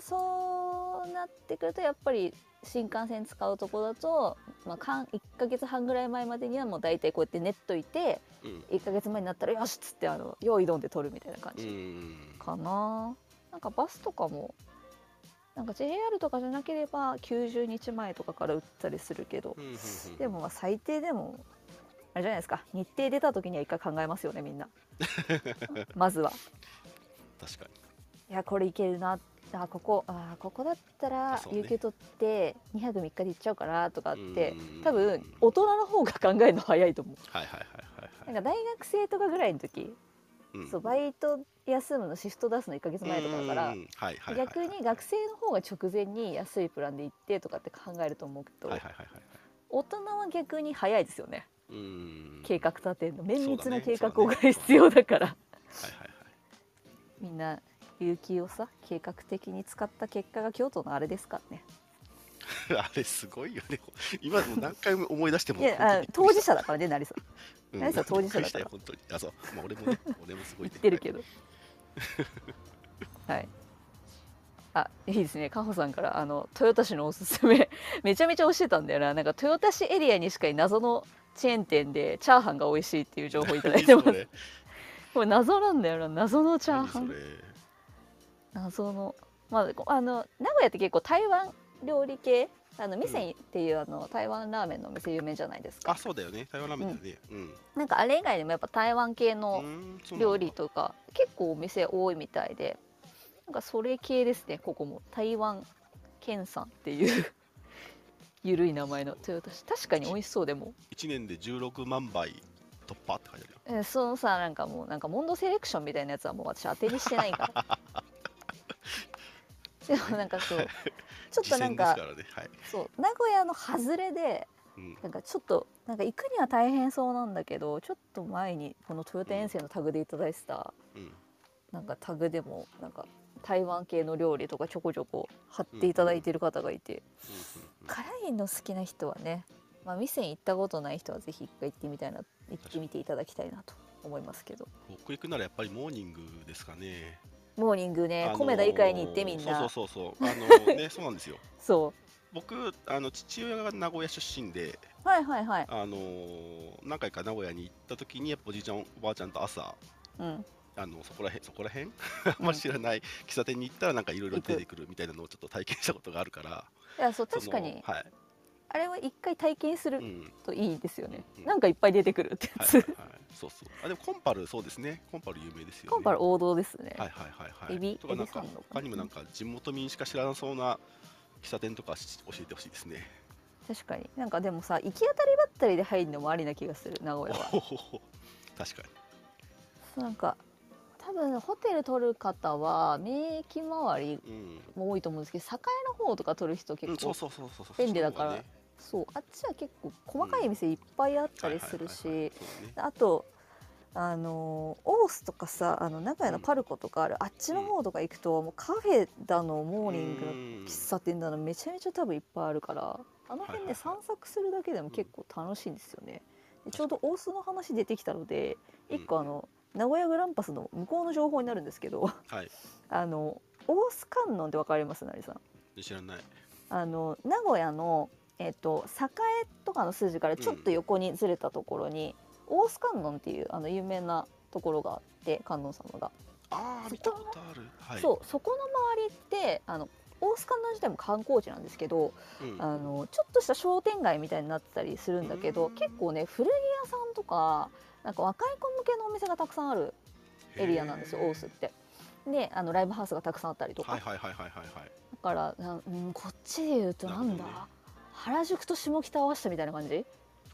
Speaker 1: そうなってくるとやっぱり新幹線使うとこだと、まあ、かん1ヶ月半ぐらい前までにはもう大体こうやって練っといて
Speaker 2: うん。
Speaker 1: 1ヶ月前になったらよしっつってあの用意どんで取るみたいな感じ
Speaker 2: ん。
Speaker 1: かな。なんかバスとかもなんか JR とかじゃなければ90日前とかから売ったりするけどでもまあ最低でもあれじゃないですか。日程出た時には一回考えますよねみんな。まずは。
Speaker 2: 確か
Speaker 1: いやこれいけるなあここあここだったら有給取って2泊3日で行っちゃうかなとかって
Speaker 2: うん。
Speaker 1: 多分大人の方が考えるの早いと思う。
Speaker 2: にはいはいはいはい。
Speaker 1: なんか大学生とかぐらいの時
Speaker 2: うん。
Speaker 1: そうバイト休むのシフト出すの1ヶ月前とかだから
Speaker 2: うんはいはいはい
Speaker 1: 逆に学生の方が直前に安いプランで行ってとかって考えると思うけど
Speaker 2: はいはいはいはい。
Speaker 1: 大人は逆に早いですよね。
Speaker 2: うん。
Speaker 1: 計画立てるの。綿密な計画
Speaker 2: そうだね。
Speaker 1: が 必要だから。
Speaker 2: はいはいはい。
Speaker 1: みんな有給をさ計画的に使った結果が京都のあれですからね。
Speaker 2: あれすごいよね。今でも何回も思い出しても。
Speaker 1: いやあ当事者だからね成さん。
Speaker 2: うん、
Speaker 1: 成さん当事者だから。
Speaker 2: 本当に。あ、そう。まあ、俺もね、俺もすごい、
Speaker 1: 言ってるけど。はい。あいいですね。かほさんからあの豊田市のおすすめ。めちゃめちゃ教えたんだよな。なんか豊田市エリアにしかい謎のチェーン店でチャーハンが美味しいっていう情報いただいてます。これ謎なんだよな。謎のチャーハン謎のまあこあの名古屋って結構台湾料理系あの店っていう、あの台湾ラーメンのお店有名じゃないですか
Speaker 2: あ、そうだよね。台湾ラーメンだよね。うん。
Speaker 1: なんかあれ以外にもやっぱ台湾系
Speaker 2: う
Speaker 1: の料理とか結構お店多いみたいでなんかそれ系ですねここも台湾県産っていう ゆるい名前の豊田市確かに美味しそうでも、
Speaker 2: 1年で16万杯突破って書いてあるよ。
Speaker 1: えーそのさなんかもうなんかモンドセレクションみたいなやつはもう私当てにしてないから でもなんかそうちょっとなんか
Speaker 2: ね。はい。
Speaker 1: そう名古屋の外れで
Speaker 2: うん。
Speaker 1: なんかちょっとなんか行くには大変そうなんだけどちょっと前にこのトヨタ遠征のタグでいただいてた
Speaker 2: うん。
Speaker 1: なんかタグでもなんか台湾系の料理とかちょこちょこ貼っていただいてる方がいて、辛いの好きな人はね、まあ、店に行ったことない人はぜひ一回行ってみたいな行ってみていただきたいなと思いますけど
Speaker 2: 僕行くならやっぱりモーニングですかね。
Speaker 1: モーニングね、
Speaker 2: あのー
Speaker 1: 米田以外に行ってみんな。
Speaker 2: そうそうそうそう。あの ね、そうなんですよ。
Speaker 1: そ
Speaker 2: 僕、あの父親が名古屋出身で、
Speaker 1: うはいはいはい。
Speaker 2: あのー何回か名古屋に行った時にやっぱおじいちゃんおばあちゃんと朝
Speaker 1: うん。
Speaker 2: あのそこらへんそこらへん？あんまり知らない喫茶店に行ったらなんかいろいろ出てくるみたいなのをちょっと体験したことがあるから。
Speaker 1: いやそう確かに。
Speaker 2: はい、
Speaker 1: あれは一回体験する
Speaker 2: うん。
Speaker 1: といいですよね、
Speaker 2: うん。
Speaker 1: なんかいっぱい出てくるってやつ、
Speaker 2: はいはい。はい、そうそう。あでもコンパルそうですね。コンパル有名ですよね。
Speaker 1: コンパル王道ですね、
Speaker 2: はいはいはいはい。
Speaker 1: エビ
Speaker 2: とかなんか他にもなんか地元民しか知らなそうな喫茶店とかし教えてほしいですね。
Speaker 1: 確かに。なんかでもさ行き当たりばったりで入るのもありな気がする名古屋は。
Speaker 2: 確かに。
Speaker 1: なんか多分ホテル取る方は免疫周り
Speaker 2: うん。
Speaker 1: も多いと思うんですけど栄の方とか取る人
Speaker 2: うん、
Speaker 1: 結構便利だから
Speaker 2: そ
Speaker 1: うあっちは結構細かい店いっぱいあったりするしあとあのーオースとかさあの名古屋のパルコとかある、あっちの方とか行くともうカフェだのモーニングの
Speaker 2: うん。
Speaker 1: 喫茶店だのめちゃめちゃ多分いっぱいあるからあの辺で散策するだけでも結構楽しいんですよね。でちょうど大須の話出てきたので
Speaker 2: うん
Speaker 1: 一個あの名古屋グランパスの向こうの情報になるんですけど
Speaker 2: はい。
Speaker 1: あの大須観音ってわかります？成さん。
Speaker 2: 知らない。
Speaker 1: あの名古屋のえっと栄とかの筋からちょっと横にずれたところに、大須観音っていうあの有名なところがあって観音様が、そこ
Speaker 2: ああ見たことある。はい。
Speaker 1: そうそこの周りってあの大須観音自体も観光地なんですけど、
Speaker 2: うん。
Speaker 1: あのちょっとした商店街みたいになってたりするんだけど
Speaker 2: うん。
Speaker 1: 結構ね古着屋さんとかなんか若い子向けのお店がたくさんあるエリアなんですよ大須って。であのライブハウスがたくさんあったりとか、
Speaker 2: はいはいはいはいはいはい。
Speaker 1: だからな、うん、こっちで言うとなんだ、原宿と下北合わせたみたいな感じ？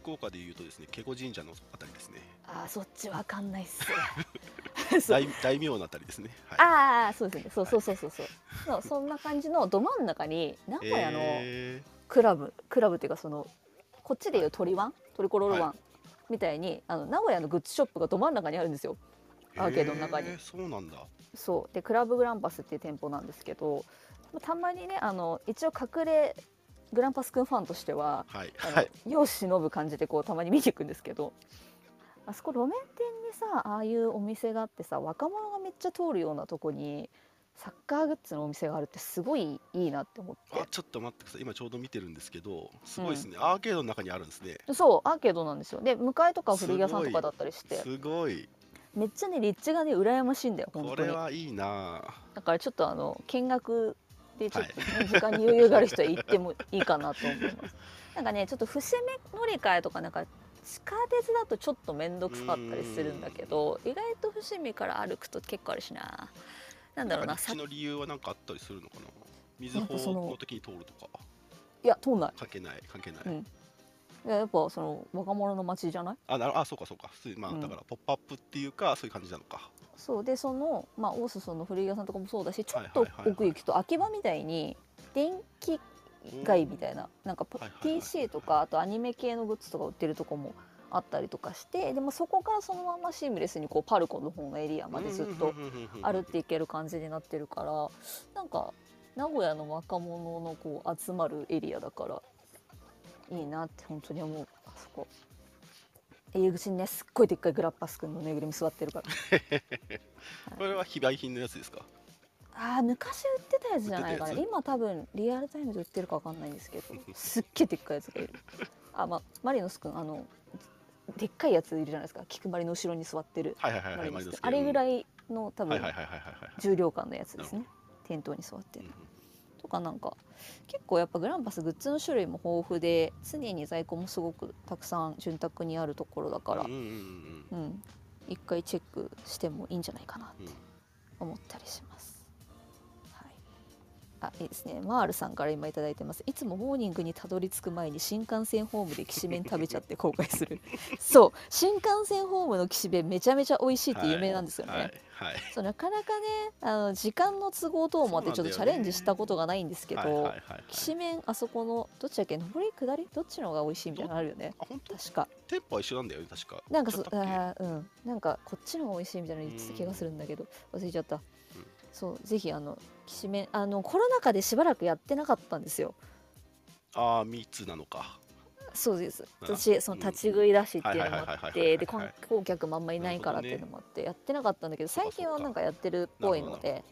Speaker 2: 福岡でいうとですね華厳神社のあたりですね。
Speaker 1: あーそっちわかんないっす。
Speaker 2: 大大名のあたりですね。はい。
Speaker 1: ああそうですね。そうそうそうそうそう。そうそんな感じのど真ん中に名古屋の
Speaker 2: へ
Speaker 1: クラブクラブっていうかそのこっちでいう鳥ワントリコロールワン、
Speaker 2: は
Speaker 1: みたいにあの名古屋のグッズショップがど真ん中にあるんですよ。
Speaker 2: ー
Speaker 1: アーケードの中に。
Speaker 2: へーそうなんだ。
Speaker 1: そう。でクラブグランパスっていう店舗なんですけどまあたまにねあの一応隠れグランパスくんファンとしては
Speaker 2: はい。はい。
Speaker 1: 世を忍ぶ感じでこうたまに見に行くんですけどあそこ路面店にさああいうお店があってさ若者がめっちゃ通るようなとこにサッカーグッズのお店があるってすごいいいなって思って。
Speaker 2: あちょっと待ってください。今ちょうど見てるんですけどすごいですね、アーケードの中にあるんですね。
Speaker 1: そうアーケードなんですよ。で向かいとか古着屋さんとかだったりして。
Speaker 2: すごい。
Speaker 1: めっちゃね立地がね羨ましいんだよ本
Speaker 2: こ
Speaker 1: 当に。
Speaker 2: れはいいな。
Speaker 1: だからちょっとあの見学でちょっと、ね時間に余裕がある人は行ってもいいかなと思います。なんかねちょっと伏せ目乗り換えとかなんか地下鉄だとちょっと面倒くさかったりするんだけど意外と伏見から歩くと結構あるしな。なんだろうなさ
Speaker 2: 立地の理由は何かあったりするのかな。水
Speaker 1: なんかその
Speaker 2: 時に通るとか。
Speaker 1: いや通んない。
Speaker 2: 関係ない関係ない、
Speaker 1: うん。いややっぱその若者の街じゃない？
Speaker 2: あなるあそうかそうか。普通にまあ、
Speaker 1: うん。
Speaker 2: だからポップアップっていうかそういう感じなのか。
Speaker 1: そう。でそのまあ大須その古着屋さんとかもそうだしちょっと奥行きと秋葉みたいに電気街みたいななんか PC とかあとアニメ系のグッズとか売ってるとこもあったりとかしてでもそこからそのままシームレスにこうパルコの方のエリアまでずっと歩っていける感じになってるからなんか名古屋の若者のこう集まるエリアだからいいなって本当に思う。あそこ。入り口にねすっごいでっかいグラッパスくんのぬいぐるみ座ってるから。
Speaker 2: これは非売品のやつですか？
Speaker 1: あー昔売ってたやつじゃないかな今多分リアルタイムで売ってるか分かんないんですけど すっげえでっかいやつがいる。あまあマリノスくんあのでっかいやついるじゃないですか。菊丸の後ろに座ってるあれぐら
Speaker 2: い
Speaker 1: いの多分重量感のやつです
Speaker 2: な
Speaker 1: ね店頭に座ってる。
Speaker 2: うん
Speaker 1: とかなんか結構やっぱグランパスグッズの種類も豊富で常に在庫もすごくたくさん潤沢にあるところだから
Speaker 2: うんうんうんうん
Speaker 1: うん一回チェックしてもいいんじゃないかなって
Speaker 2: うん
Speaker 1: 思ったりします。はい。あ、いいですね。マールさんから今いただいてます。いつもモーニングにたどり着く前に新幹線ホームできしめん食べちゃって後悔する。そう、新幹線ホームのきしめんめちゃめちゃ美味しいって有名なんですよね。
Speaker 2: はいはい
Speaker 1: そうなかなかね、あの時間の都合等もあってちょっとチャレンジしたことがないんですけど、
Speaker 2: はいはいはいはい。
Speaker 1: きしめんあそこのどっちだっけ、上り下り？どっちの方が美味しいみたいなのあるよね。
Speaker 2: あ本当？
Speaker 1: 確か。
Speaker 2: 店舗は一緒なんだよね確か。
Speaker 1: なんかそあーうん。なんかこっちの方が美味しいみたいなの言ってた気がするんだけど忘れちゃった、そうぜひあのきしめんあのコロナ禍でしばらくやってなかったんですよ。
Speaker 2: ああ密なのか
Speaker 1: そうです。
Speaker 2: あ
Speaker 1: 私その立ち食いだしっていうのもあってで観光客もあんまいないからっていうのもあってやってなかったんだけど最近はなんかやってるっぽいので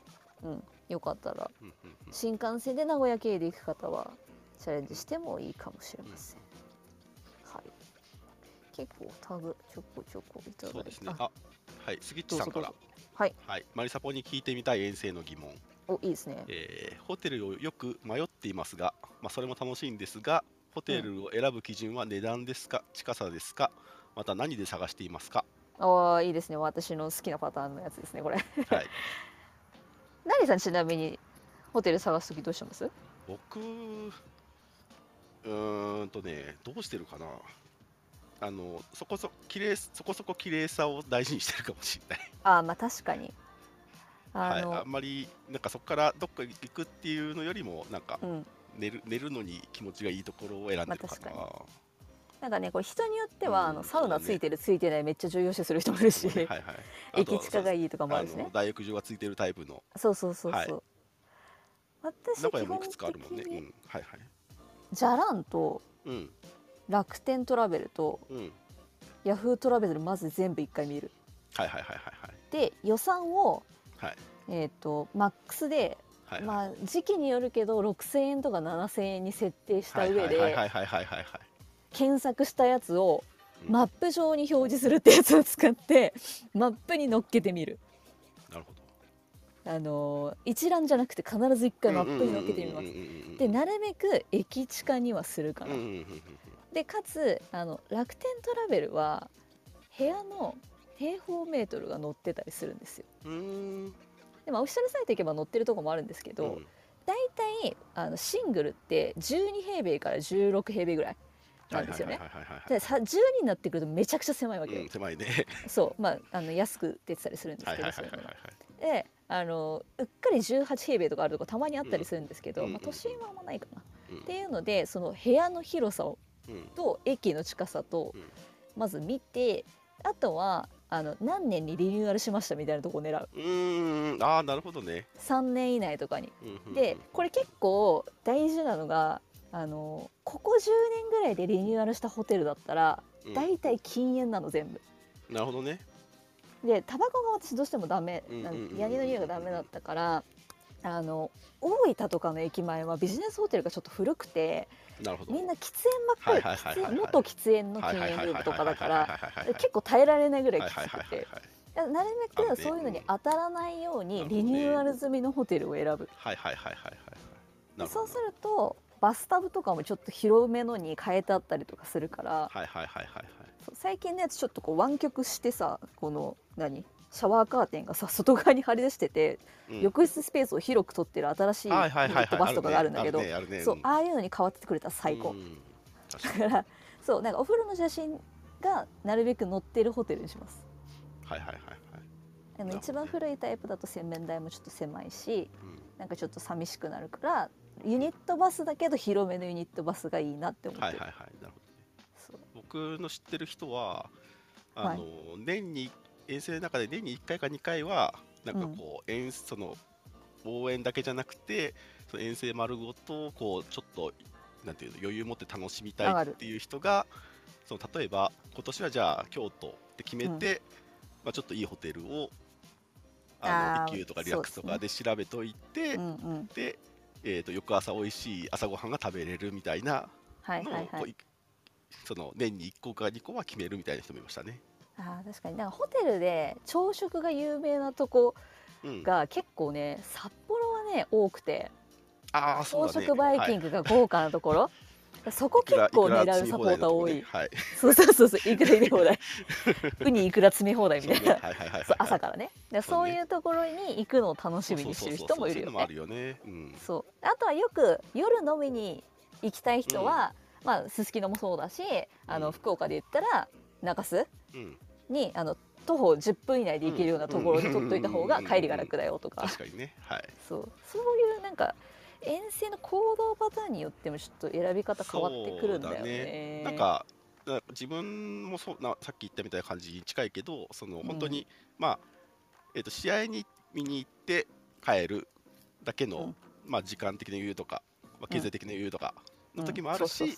Speaker 1: うんよかったら。新幹線で名古屋経由で行く方はチャレンジしてもいいかもしれません、はい。結構タグちょこちょこいただいて。
Speaker 2: そうですね。
Speaker 1: あ。
Speaker 2: あはい杉内さんから。
Speaker 1: はい。
Speaker 2: はい。マリサポに聞いてみたい遠征の疑問
Speaker 1: おいいですね。
Speaker 2: えーホテルをよく迷っていますが、まあ、それも楽しいんですがホテルを選ぶ基準は値段ですか、近さですか？また何で探していますか？
Speaker 1: ああいいですね。私の好きなパターンのやつですねこれ。
Speaker 2: はい。
Speaker 1: 何さんちなみにホテル探す時どうしてます？
Speaker 2: 僕うーんとねどうしてるかな？あのそこそ綺麗そこそこ綺麗さを大事にしてるかもしれない。
Speaker 1: ああまあ確かに。あ
Speaker 2: はい、
Speaker 1: の、
Speaker 2: あんまりなんかそこからどっか行くっていうのよりもなんか
Speaker 1: うん
Speaker 2: 寝る寝るのに気持ちがいいところを選んでるかな、
Speaker 1: まあなんかねこれ人によっては、
Speaker 2: うん
Speaker 1: あのサウナついてるついてないめっちゃ重要視する人もいるし、
Speaker 2: はいはい。
Speaker 1: 駅近が
Speaker 2: い
Speaker 1: いいとかもあるしね。
Speaker 2: 大浴場がついてるタイプの。
Speaker 1: そうそうそうそう、
Speaker 2: はい。
Speaker 1: 私
Speaker 2: 中にもいくつかあるもんね、うん、はいはい。
Speaker 1: じゃらんと
Speaker 2: うん。
Speaker 1: 楽天トラベルと
Speaker 2: うん。
Speaker 1: ヤフートラベルまず全部一回見る。
Speaker 2: はいはいはいはい
Speaker 1: で予算を
Speaker 2: はい。
Speaker 1: えっ、とマックスで
Speaker 2: はいはい
Speaker 1: まあ時期によるけど6,000円とか7,000円に設定した上で
Speaker 2: はいはいはいはいはいはいはい
Speaker 1: 検索したやつを
Speaker 2: うん
Speaker 1: マップ上に表示するってやつを使ってマップに乗っけてみる。
Speaker 2: なるほど
Speaker 1: あのー一覧じゃなくて必ず一回マップに乗っけてみます。でなるべく駅地下にはするかな。でかつあの楽天トラベルは部屋の平方メートルが載ってたりするんですよ。でもオフィシャルサイト行けば載ってるとこもあるんですけど、
Speaker 2: うん。
Speaker 1: 大体あのシングルって12平米から16平米ぐらいなんですよね。でさ12になってくるとめちゃくちゃ狭いわけ。よ。
Speaker 2: うん狭いね。
Speaker 1: そう。まああの安く出てたりするんです
Speaker 2: はい
Speaker 1: けどそういうの。であのうっかり18平米とかあるとこたまにあったりするんですけど、
Speaker 2: うん。
Speaker 1: まあ、都心はあんまないかな。
Speaker 2: うん。
Speaker 1: っていうのでその部屋の広さを
Speaker 2: うん。
Speaker 1: と駅の近さと
Speaker 2: うん。
Speaker 1: まず見てあとはあの何年にリニューアルしましたみたいなとこを狙う。
Speaker 2: うーん。ああなるほどね。
Speaker 1: 3年以内とかに。でこれ結構大事なのがあのここ10年ぐらいでリニューアルしたホテルだったら
Speaker 2: うん。
Speaker 1: 大体禁煙なの全部。
Speaker 2: なるほどね。
Speaker 1: でタバコが私どうしてもダメ。ヤニの匂いがダメだったからあの大分とかの駅前はビジネスホテルがちょっと古くて
Speaker 2: なるほど。
Speaker 1: みんな喫煙ばっかり元喫煙の禁煙ルームとかだから結構耐えられないぐらいきつくて
Speaker 2: はい
Speaker 1: なるべくそういうのに当たらないようにリニューアル済みのホテルを選ぶ。
Speaker 2: はいはいはい
Speaker 1: そうするとバスタブとかもちょっと広めのに変えてあったりとかするから
Speaker 2: はいはいはいはいはい
Speaker 1: そう最近のやつちょっとこう湾曲してさこの何シャワーカーテンがさ外側に張り出してて、
Speaker 2: うん。
Speaker 1: 浴室スペースを広く取ってる新しいユニ
Speaker 2: はいはいはい。
Speaker 1: ットバスとかがあるんだけど、そうああいうのに変わってくれたら最高、だから そうなんかお風呂の写真がなるべく載ってるホテルにします。
Speaker 2: はいはいはいはい。
Speaker 1: 一番古いタイプだと洗面台もちょっと狭いし
Speaker 2: うん。
Speaker 1: なんかちょっと寂しくなるからユニットバスだけど広めのユニットバスがいいなって思ってる、
Speaker 2: はいはいはいなるほど
Speaker 1: そう。
Speaker 2: 僕の知ってる人はあの、年に遠征の中で年に1回か2回はなんかこう、遠その応援だけじゃなくてその遠征丸ごとこうちょっとなんていうの余裕持って楽しみたいっていう人がその例えば今年はじゃあ京都って決めて、まあ、ちょっといいホテルをあの一級とかリラックスとかで調べといて
Speaker 1: うんうん。
Speaker 2: で、えー、と翌朝美味しい朝ごはんが食べれるみたいなのを
Speaker 1: はいはいはい。
Speaker 2: その年に1個か2個は決めるみたいな人もいましたね。
Speaker 1: あー確かに。なんかホテルで朝食が有名なとこ
Speaker 2: うん、
Speaker 1: が結構ね札幌はね多くて。
Speaker 2: ああそうだね。
Speaker 1: 朝食バイキン
Speaker 2: グ
Speaker 1: グが豪華なところ、そこ結構狙うサポーター多い、
Speaker 2: はい。
Speaker 1: そうそうそうそういくら入れ放題。ウニいくら詰め放題み
Speaker 2: そう
Speaker 1: たいな、朝からね。で
Speaker 2: そうね。
Speaker 1: そういうところに行くのを楽しみにしてる人もいるよ。
Speaker 2: そうそうそうそう。そういうのもあ
Speaker 1: ね。そう。あとはよく夜飲みに行きたい人は、まあすすきのもそうだしあの
Speaker 2: うん。
Speaker 1: 福岡で言ったら中洲
Speaker 2: うん。
Speaker 1: にあの徒歩10分以内で行けるようなところに取っといた方が
Speaker 2: うん。
Speaker 1: 帰りが楽だよとか。
Speaker 2: 確かにね。はい。
Speaker 1: そうそういうなん。か遠征の行動パターンによってもちょっと選び方変わってくるん。だよね。
Speaker 2: なん。かな自分もそうなさっき言ったみたいな感じに近いけどその本当に、まあ、えー、と試合に見に行って帰るだけの、
Speaker 1: うん。
Speaker 2: まあ、時間的な余裕とか、まあ、経済的な余裕とか
Speaker 1: うん。
Speaker 2: の時もあるし、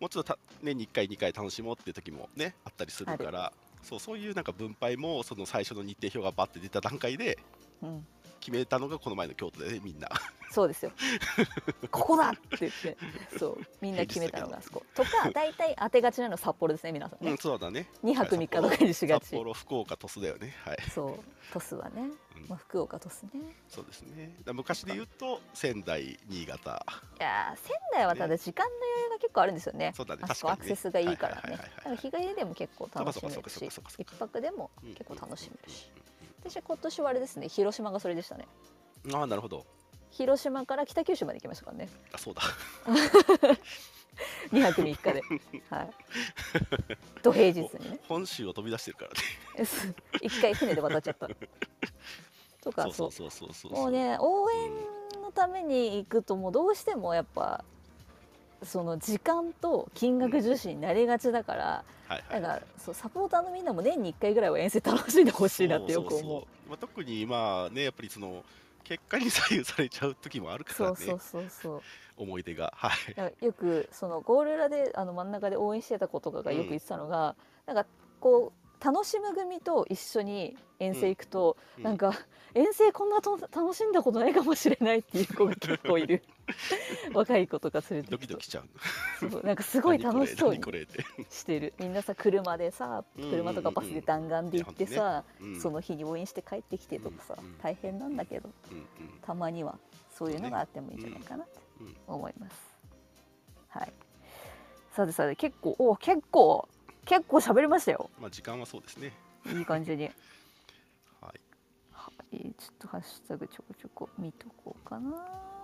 Speaker 2: もうちょっとた年に1回2回楽しもうっていう時もねあったりするからそうそういうなんか分配もその最初の日程表がバッて出た段階で
Speaker 1: うん。
Speaker 2: 決めたのがこの前の京都でねみんな
Speaker 1: そうですよ。ここだって言って、そうみんな決めたのがあそこ。とか大体当てがちなの札幌ですね皆さん
Speaker 2: うん
Speaker 1: ね。
Speaker 2: そうだね
Speaker 1: 2泊3日とかにしがち。
Speaker 2: 札幌福岡鳥栖だよねはい、
Speaker 1: そう鳥栖はね、
Speaker 2: うん
Speaker 1: まあ、福岡鳥栖ね。
Speaker 2: そうですね昔で言うと仙台新潟
Speaker 1: いやー仙台はただ時間の余裕が結構あるんですよね。
Speaker 2: そうだね
Speaker 1: あそこ
Speaker 2: 確かにね
Speaker 1: アクセスがいいからね。日帰りでも結構楽しめる
Speaker 2: そうかそう
Speaker 1: し一泊でも
Speaker 2: うん
Speaker 1: 結構楽しめるし。私今年はあれですね広島がそれでしたね。
Speaker 2: ああなるほど
Speaker 1: 広島から北九州まで行きましたからね。
Speaker 2: あそうだ
Speaker 1: 2泊3日で。はい。土平日にね。
Speaker 2: 本州を飛び出してるからね
Speaker 1: 一回船で渡っちゃった。とか
Speaker 2: そ
Speaker 1: う
Speaker 2: そうそうそうそう
Speaker 1: もうね応援のために行くともうどうしてもやっぱその時間と金額重視になりがちだから、
Speaker 2: はいはい。
Speaker 1: だからそうサポーターのみんなも年に1回ぐらいは遠征楽しんでほしいなってよく思う。
Speaker 2: まあ、特にまあねやっぱりその結果に左右されちゃう時もあるからね。
Speaker 1: そうそうそうそう。
Speaker 2: 思い出が。はい。
Speaker 1: よくそのゴール裏であの真ん中で応援してた子とかがよく言ってたのが、なんかこう楽しむ組と一緒に遠征行くと、
Speaker 2: うん。
Speaker 1: なんか遠征こんなと楽しんだことないかもしれないっていう子が結構いる 若い子とか連れて
Speaker 2: ドキドキしちゃう。
Speaker 1: そうなんかすごい楽しそうに
Speaker 2: 何これ何これって
Speaker 1: してる。みんなさ車でさ
Speaker 2: うんうんうん
Speaker 1: 車とかバスで弾丸で行ってさ、
Speaker 2: うん。
Speaker 1: その日に応援して帰ってきてとかさ、
Speaker 2: うんうん。
Speaker 1: 大変なんだけど
Speaker 2: うんうん。
Speaker 1: たまにはそういうのがあってもいいんじゃないかなって
Speaker 2: うん。
Speaker 1: 思います。はい。さてさて結構お結構結構喋りましたよ。
Speaker 2: まあ時間はそうですね。
Speaker 1: いい感じに。
Speaker 2: はい。
Speaker 1: はい、ちょっとハッシュタグちょこちょこ見とこうかな。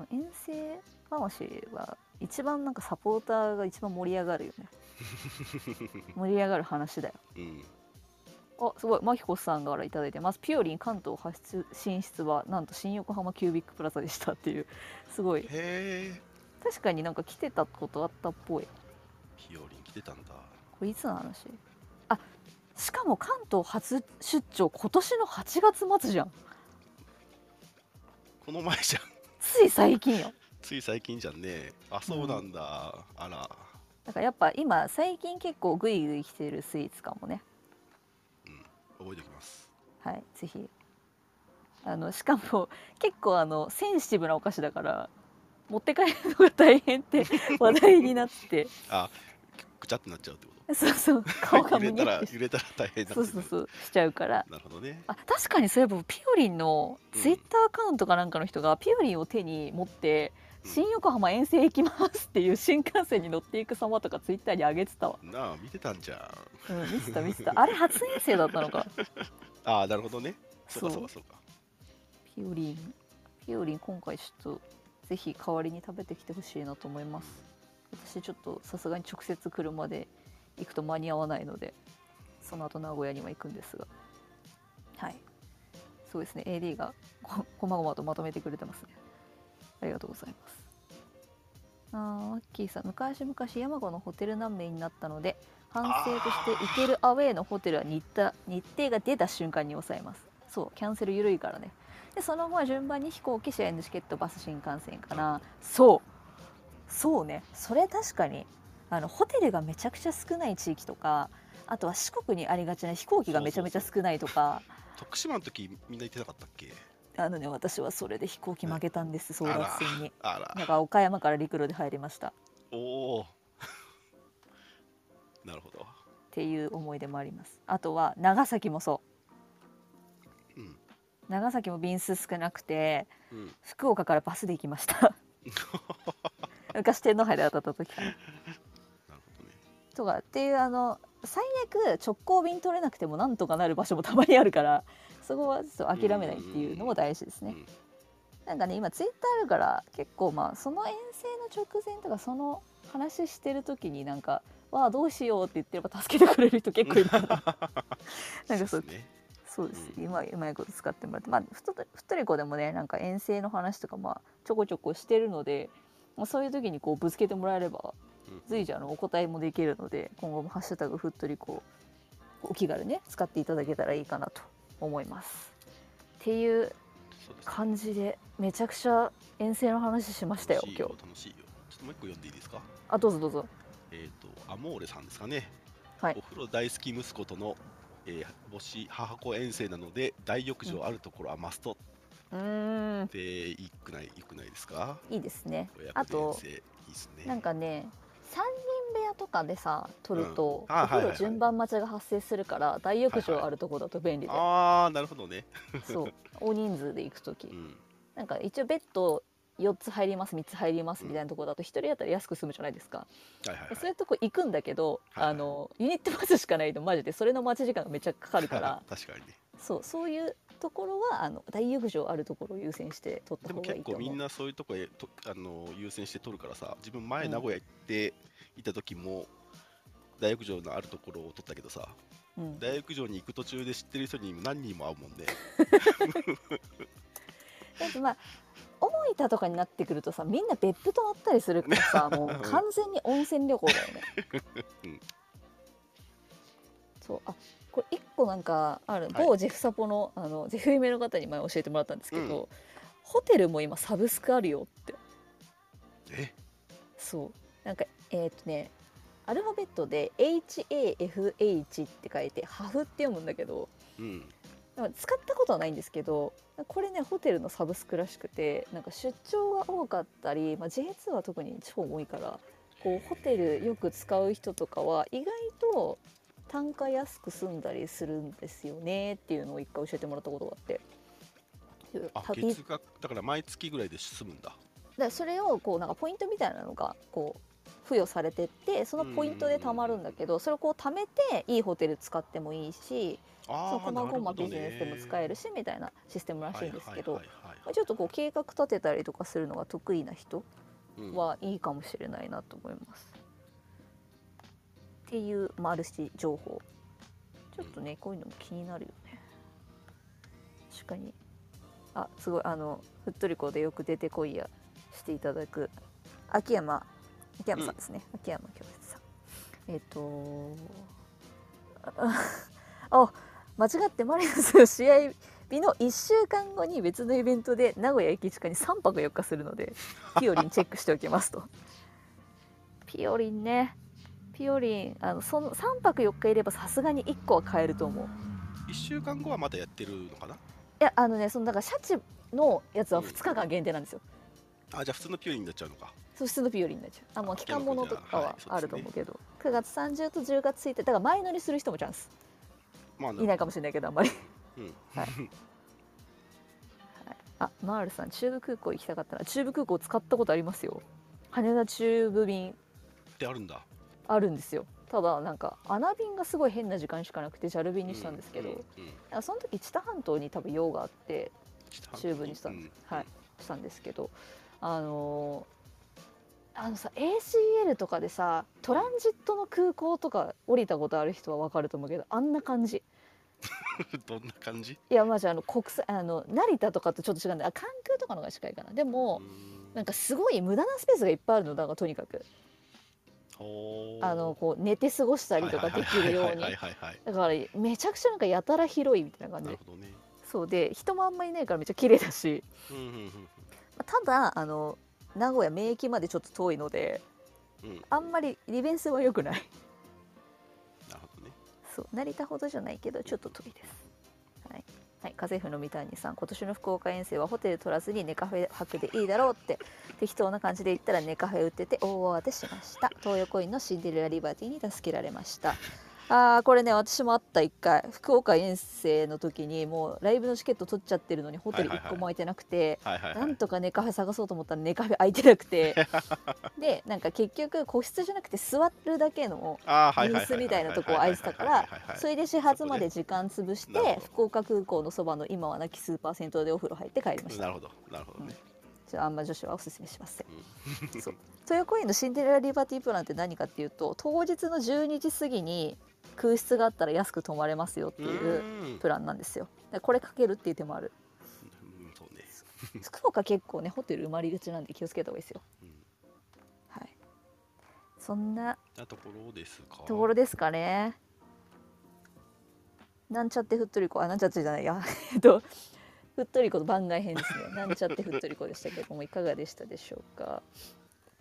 Speaker 1: の遠征話は一番なんかサポーターが一番盛り上がるよね。盛り上がる話だよ。
Speaker 2: うん。
Speaker 1: あすごい。マキコさんからいただいてます。ピオリン関東発出進出はなんと新横浜キュービックプラザでしたっていう。すごい。確かになんか来てたことあったっぽい。
Speaker 2: ピオリン来てたんだ。
Speaker 1: これいつの話？あしかも関東初出張今年の8月末じゃん。
Speaker 2: この前じゃん
Speaker 1: つい最近よ。
Speaker 2: つい最近じゃんねあそうなんだ、あら。
Speaker 1: だからやっぱ今最近結構グイグイ来てるスイーツかもね。
Speaker 2: 覚えておきます。
Speaker 1: はいぜひ。あのしかも結構あのセンシティブなお菓子だから持って帰るのが大変って話題になって。
Speaker 2: あぐちゃってなっちゃうってこ
Speaker 1: そうそう。
Speaker 2: と
Speaker 1: 顔が
Speaker 2: 揺れたら
Speaker 1: むにゃって
Speaker 2: 揺れたら大変だ
Speaker 1: そうそうそう。しちゃうから。
Speaker 2: なるほどね。
Speaker 1: あ確かにそういえばピオリンのツイッターアカウントかなんかの人がピオリンを手に持って
Speaker 2: うん。
Speaker 1: 新横浜遠征行きますっていう新幹線に乗っていく様とかツイッターに上げてたわ、
Speaker 2: なあ見てたんじゃん。
Speaker 1: うん、見てた見てた。あれ初遠征だったのか。
Speaker 2: ああなるほどね。そうか
Speaker 1: そう。
Speaker 2: そうかそうか。
Speaker 1: ピオリンピオリン今回ちょっとぜひ代わりに食べてきてほしいなと思います。私ちょっとさすがに直接車で行くと間に合わないのでその後名古屋には行くんですが。はい。そうですね。AD がここまごまとまとめてくれてますね。ありがとうございます。あーマッキーさん。昔々山子のホテル難民になったので反省として行けるアウェーのホテルは日程日程が出た瞬間に抑えます。そうキャンセル緩いからね。でその後は順番に飛行機試合のチケットバス新幹線かな。そう。そうね。それ確かにあのホテルがめちゃくちゃ少ない地域とかあとは四国にありがちな飛行機がめちゃめちゃ少ないとか
Speaker 2: 徳島の時みんな行ってなかったっけ？
Speaker 1: あのね私はそれで飛行機負けたんです争奪戦に。
Speaker 2: あら。
Speaker 1: だから岡山から陸路で入りました。
Speaker 2: おおなるほど。
Speaker 1: っていう思い出もあります。あとは長崎もそう。
Speaker 2: うん。
Speaker 1: 長崎も便数少なくて
Speaker 2: うん。
Speaker 1: 福岡からバスで行きました。昔天皇杯で当たった時かな。
Speaker 2: なるほどね
Speaker 1: とかっていうあの最悪直行便取れなくてもなんとかなる場所もたまにあるから そこはちょっと諦めないっていうのも大事ですね。なんかね今ツイッターあるから結構まあその遠征の直前とかその話してる時になんか「わあどうしよう」って言ってれば助けてくれる人結構いるから。なんかそう
Speaker 2: ですね。
Speaker 1: そうです、
Speaker 2: うん
Speaker 1: うまいうまいこと使ってもらって。まあふと太り子でもねなんか遠征の話とかまあちょこちょこしてるので、まあ、そういう時にこうぶつけてもらえれば
Speaker 2: うん
Speaker 1: 随時あのお答えもできるので今後も「ハッシュタグふっとりこ」お気軽にね使っていただけたらいいかなと思います。っていう感じでめちゃくちゃ遠征の話しましたよ今日。
Speaker 2: 楽しいよ。ちょっともう一個読んでいいですか？
Speaker 1: あどうぞどうぞ。
Speaker 2: えっ、とアモーレさんですかね。
Speaker 1: はい。
Speaker 2: お風呂大好き息子との、えー母子母子遠征なので大浴場あるところはマスト。
Speaker 1: うーん。
Speaker 2: でいいくないいいくないですか？
Speaker 1: いいですね。
Speaker 2: 親
Speaker 1: あと
Speaker 2: いいですね。
Speaker 1: なんかね3人部屋とかでさ取ると、
Speaker 2: うん。あ
Speaker 1: お風
Speaker 2: はいはい。はい
Speaker 1: 呂順番待ちが発生するから大浴場あるとこだと便利で、
Speaker 2: ああなるほどね。
Speaker 1: そう。大人数で行く時。
Speaker 2: うん。
Speaker 1: なんか一応ベッド4つ入ります3つ入りますみたいなとこだと1人当たり安く済むじゃないですか、
Speaker 2: はいはい、はい、
Speaker 1: でそういうとこ行くんだけど、
Speaker 2: はいはい。
Speaker 1: あのユニットバスしかないとマジでそれの待ち時間がめっちゃかかるから。
Speaker 2: 確かにね。
Speaker 1: そうそういうところはあの大浴場あるところを優先して取った
Speaker 2: でも
Speaker 1: 方がいいと思う。
Speaker 2: 結構みんなそういうとこへとあの優先して取るからさ自分前
Speaker 1: うん
Speaker 2: 名古屋行っていた時も、大浴場のあるところを取ったけどさ
Speaker 1: うん、
Speaker 2: 大浴場に行く途中で知ってる人に何人も会うもんね。
Speaker 1: だってまあ大分とかになってくるとさみんな別府泊まったりするからさ もう完全に温泉旅行だよね、
Speaker 2: うん。
Speaker 1: そう。あこれ1構なんかある
Speaker 2: はい。
Speaker 1: 某ジェフサポのあのジェフ夢の方に前教えてもらったんですけど、
Speaker 2: うん。
Speaker 1: ホテルも今サブスクあるよって。
Speaker 2: え？
Speaker 1: そう。なんかえっ、とねアルファベットで HAFH って書いてハフって読むんだけど
Speaker 2: うん。
Speaker 1: なんか使ったことはないんですけどこれねホテルのサブスクらしくてなんか出張が多かったり、まあ、J2 は特に超多いからこうホテルよく使う人とかは意外と単価安く済んだりするんですよねっていうのを一回教えてもらったことがあって。
Speaker 2: あ
Speaker 1: 旅
Speaker 2: 月額だから毎月ぐらいで済むんだ。
Speaker 1: でそれをこうなんかポイントみたいなのがこう付与されてってそのポイントで貯まるんだけどそれをこう貯めていいホテル使ってもいいしそ
Speaker 2: あ
Speaker 1: のこまごまビジネスでも使え
Speaker 2: る
Speaker 1: るしみたいなシステムらしいんですけどちょっとこう計画立てたりとかするのが得意な人
Speaker 2: はい
Speaker 1: いかもしれないなと思います。っていうマルチ情報。ちょっとねこういうのも気になるよね。確かに。あすごい。あのふっとりこでよく出てこいやしていただく。秋山。秋山さんですね、秋山京節さん。えっ、と ああ間違ってマリノスの試合日の1週間後に別のイベントで名古屋駅近に3泊4日するのでピオリンチェックしておきますと。ピオリンねピオリンあのその3泊4日いればさすがに1個は買えると思う。
Speaker 2: 1週間後はまだやってるのかな？い
Speaker 1: やあのねそのだからシャチのやつは2日間限定なんですよ、
Speaker 2: あじゃあ普通のピューリンになっちゃうのか。
Speaker 1: そう普通のピオリンになっちゃう。あもう
Speaker 2: あ
Speaker 1: 期間ものとか
Speaker 2: は
Speaker 1: あると思うけど、9月30と10月1日だから前乗りする人もチャンス。
Speaker 2: まあ
Speaker 1: いないかもしれないけどあんまり。
Speaker 2: うん。
Speaker 1: あマールさん中部空港行きたかったら中部空港使ったことありますよ。羽田中部便。
Speaker 2: ってあるんだ
Speaker 1: あるんですよ。ただなんか穴便がすごい変な時間しかなくて JAL 便にしたんですけど、
Speaker 2: うん
Speaker 1: その時知多半島に多分用があって
Speaker 2: 北
Speaker 1: 中部に。したんです、
Speaker 2: うん
Speaker 1: はい。したんですけど。あのーあのさ ACL とかでさトランジットの空港とか降りたことある人は分かると思うけどあんな感じ。
Speaker 2: どんな感じ？
Speaker 1: いやマジあの国際あの成田とかとちょっと違うんであ関空とかの方が近いかな。でも
Speaker 2: うん。
Speaker 1: なんかすごい無駄なスペースがいっぱいあるのだからとにかくあのこう寝て過ごしたりとかできるように。だからめちゃくちゃなんかやたら広いみたいな感じ。
Speaker 2: ね。
Speaker 1: そうで人もあんまりいないからめっちゃ綺麗だし。
Speaker 2: うんうんうん
Speaker 1: まあただあの名古屋名駅までちょっと遠いので
Speaker 2: うんうん。
Speaker 1: あんまり利便性は良くない。
Speaker 2: なるほどね。
Speaker 1: そう成田ほどじゃないけどちょっと遠いですはい、家政婦の三谷さん今年の福岡遠征はホテル取らずにネカフェ泊でいいだろうって適当な感じで言ったらネカフェ売ってて大慌てしました。東横インのシンデレラリバティに助けられました。あーこれね私もあった一回。福岡遠征の時にもうライブのチケット取っちゃってるのにホテル1
Speaker 2: はいはいはい。
Speaker 1: 個も空いてなくて、なんとかネカフェ探そうと思ったらネカフェ空いてなくて。でなんか結局個室じゃなくて座るだけの
Speaker 2: あーはいはいはい
Speaker 1: ブースみたいなとこ空いてたからそれで始発まで時間潰して福岡空港のそばの今はなきスーパー銭湯でお風呂入って帰りました
Speaker 2: なるほどなるほどね
Speaker 1: じゃああんま女子はおすすめしません
Speaker 2: うん
Speaker 1: そう豊コインのシンデレラリバティプランって何かっていうと当日の12時過ぎに空室があったら安く泊まれますよっていう
Speaker 2: うん。
Speaker 1: プランなんですよ。でこれかけるっていう手もある。
Speaker 2: うんそうね。
Speaker 1: 福岡結構ねホテル埋まりがちなんで気をつけた方がいいですよ。
Speaker 2: うん。
Speaker 1: はい。そんな
Speaker 2: なところですか？
Speaker 1: ところですかね。なんちゃってふっとりこあなんちゃってじゃないや。えっとふっとりこの番外編ですね。なんちゃってふっとりこでしたけどもいかがでしたでしょうか？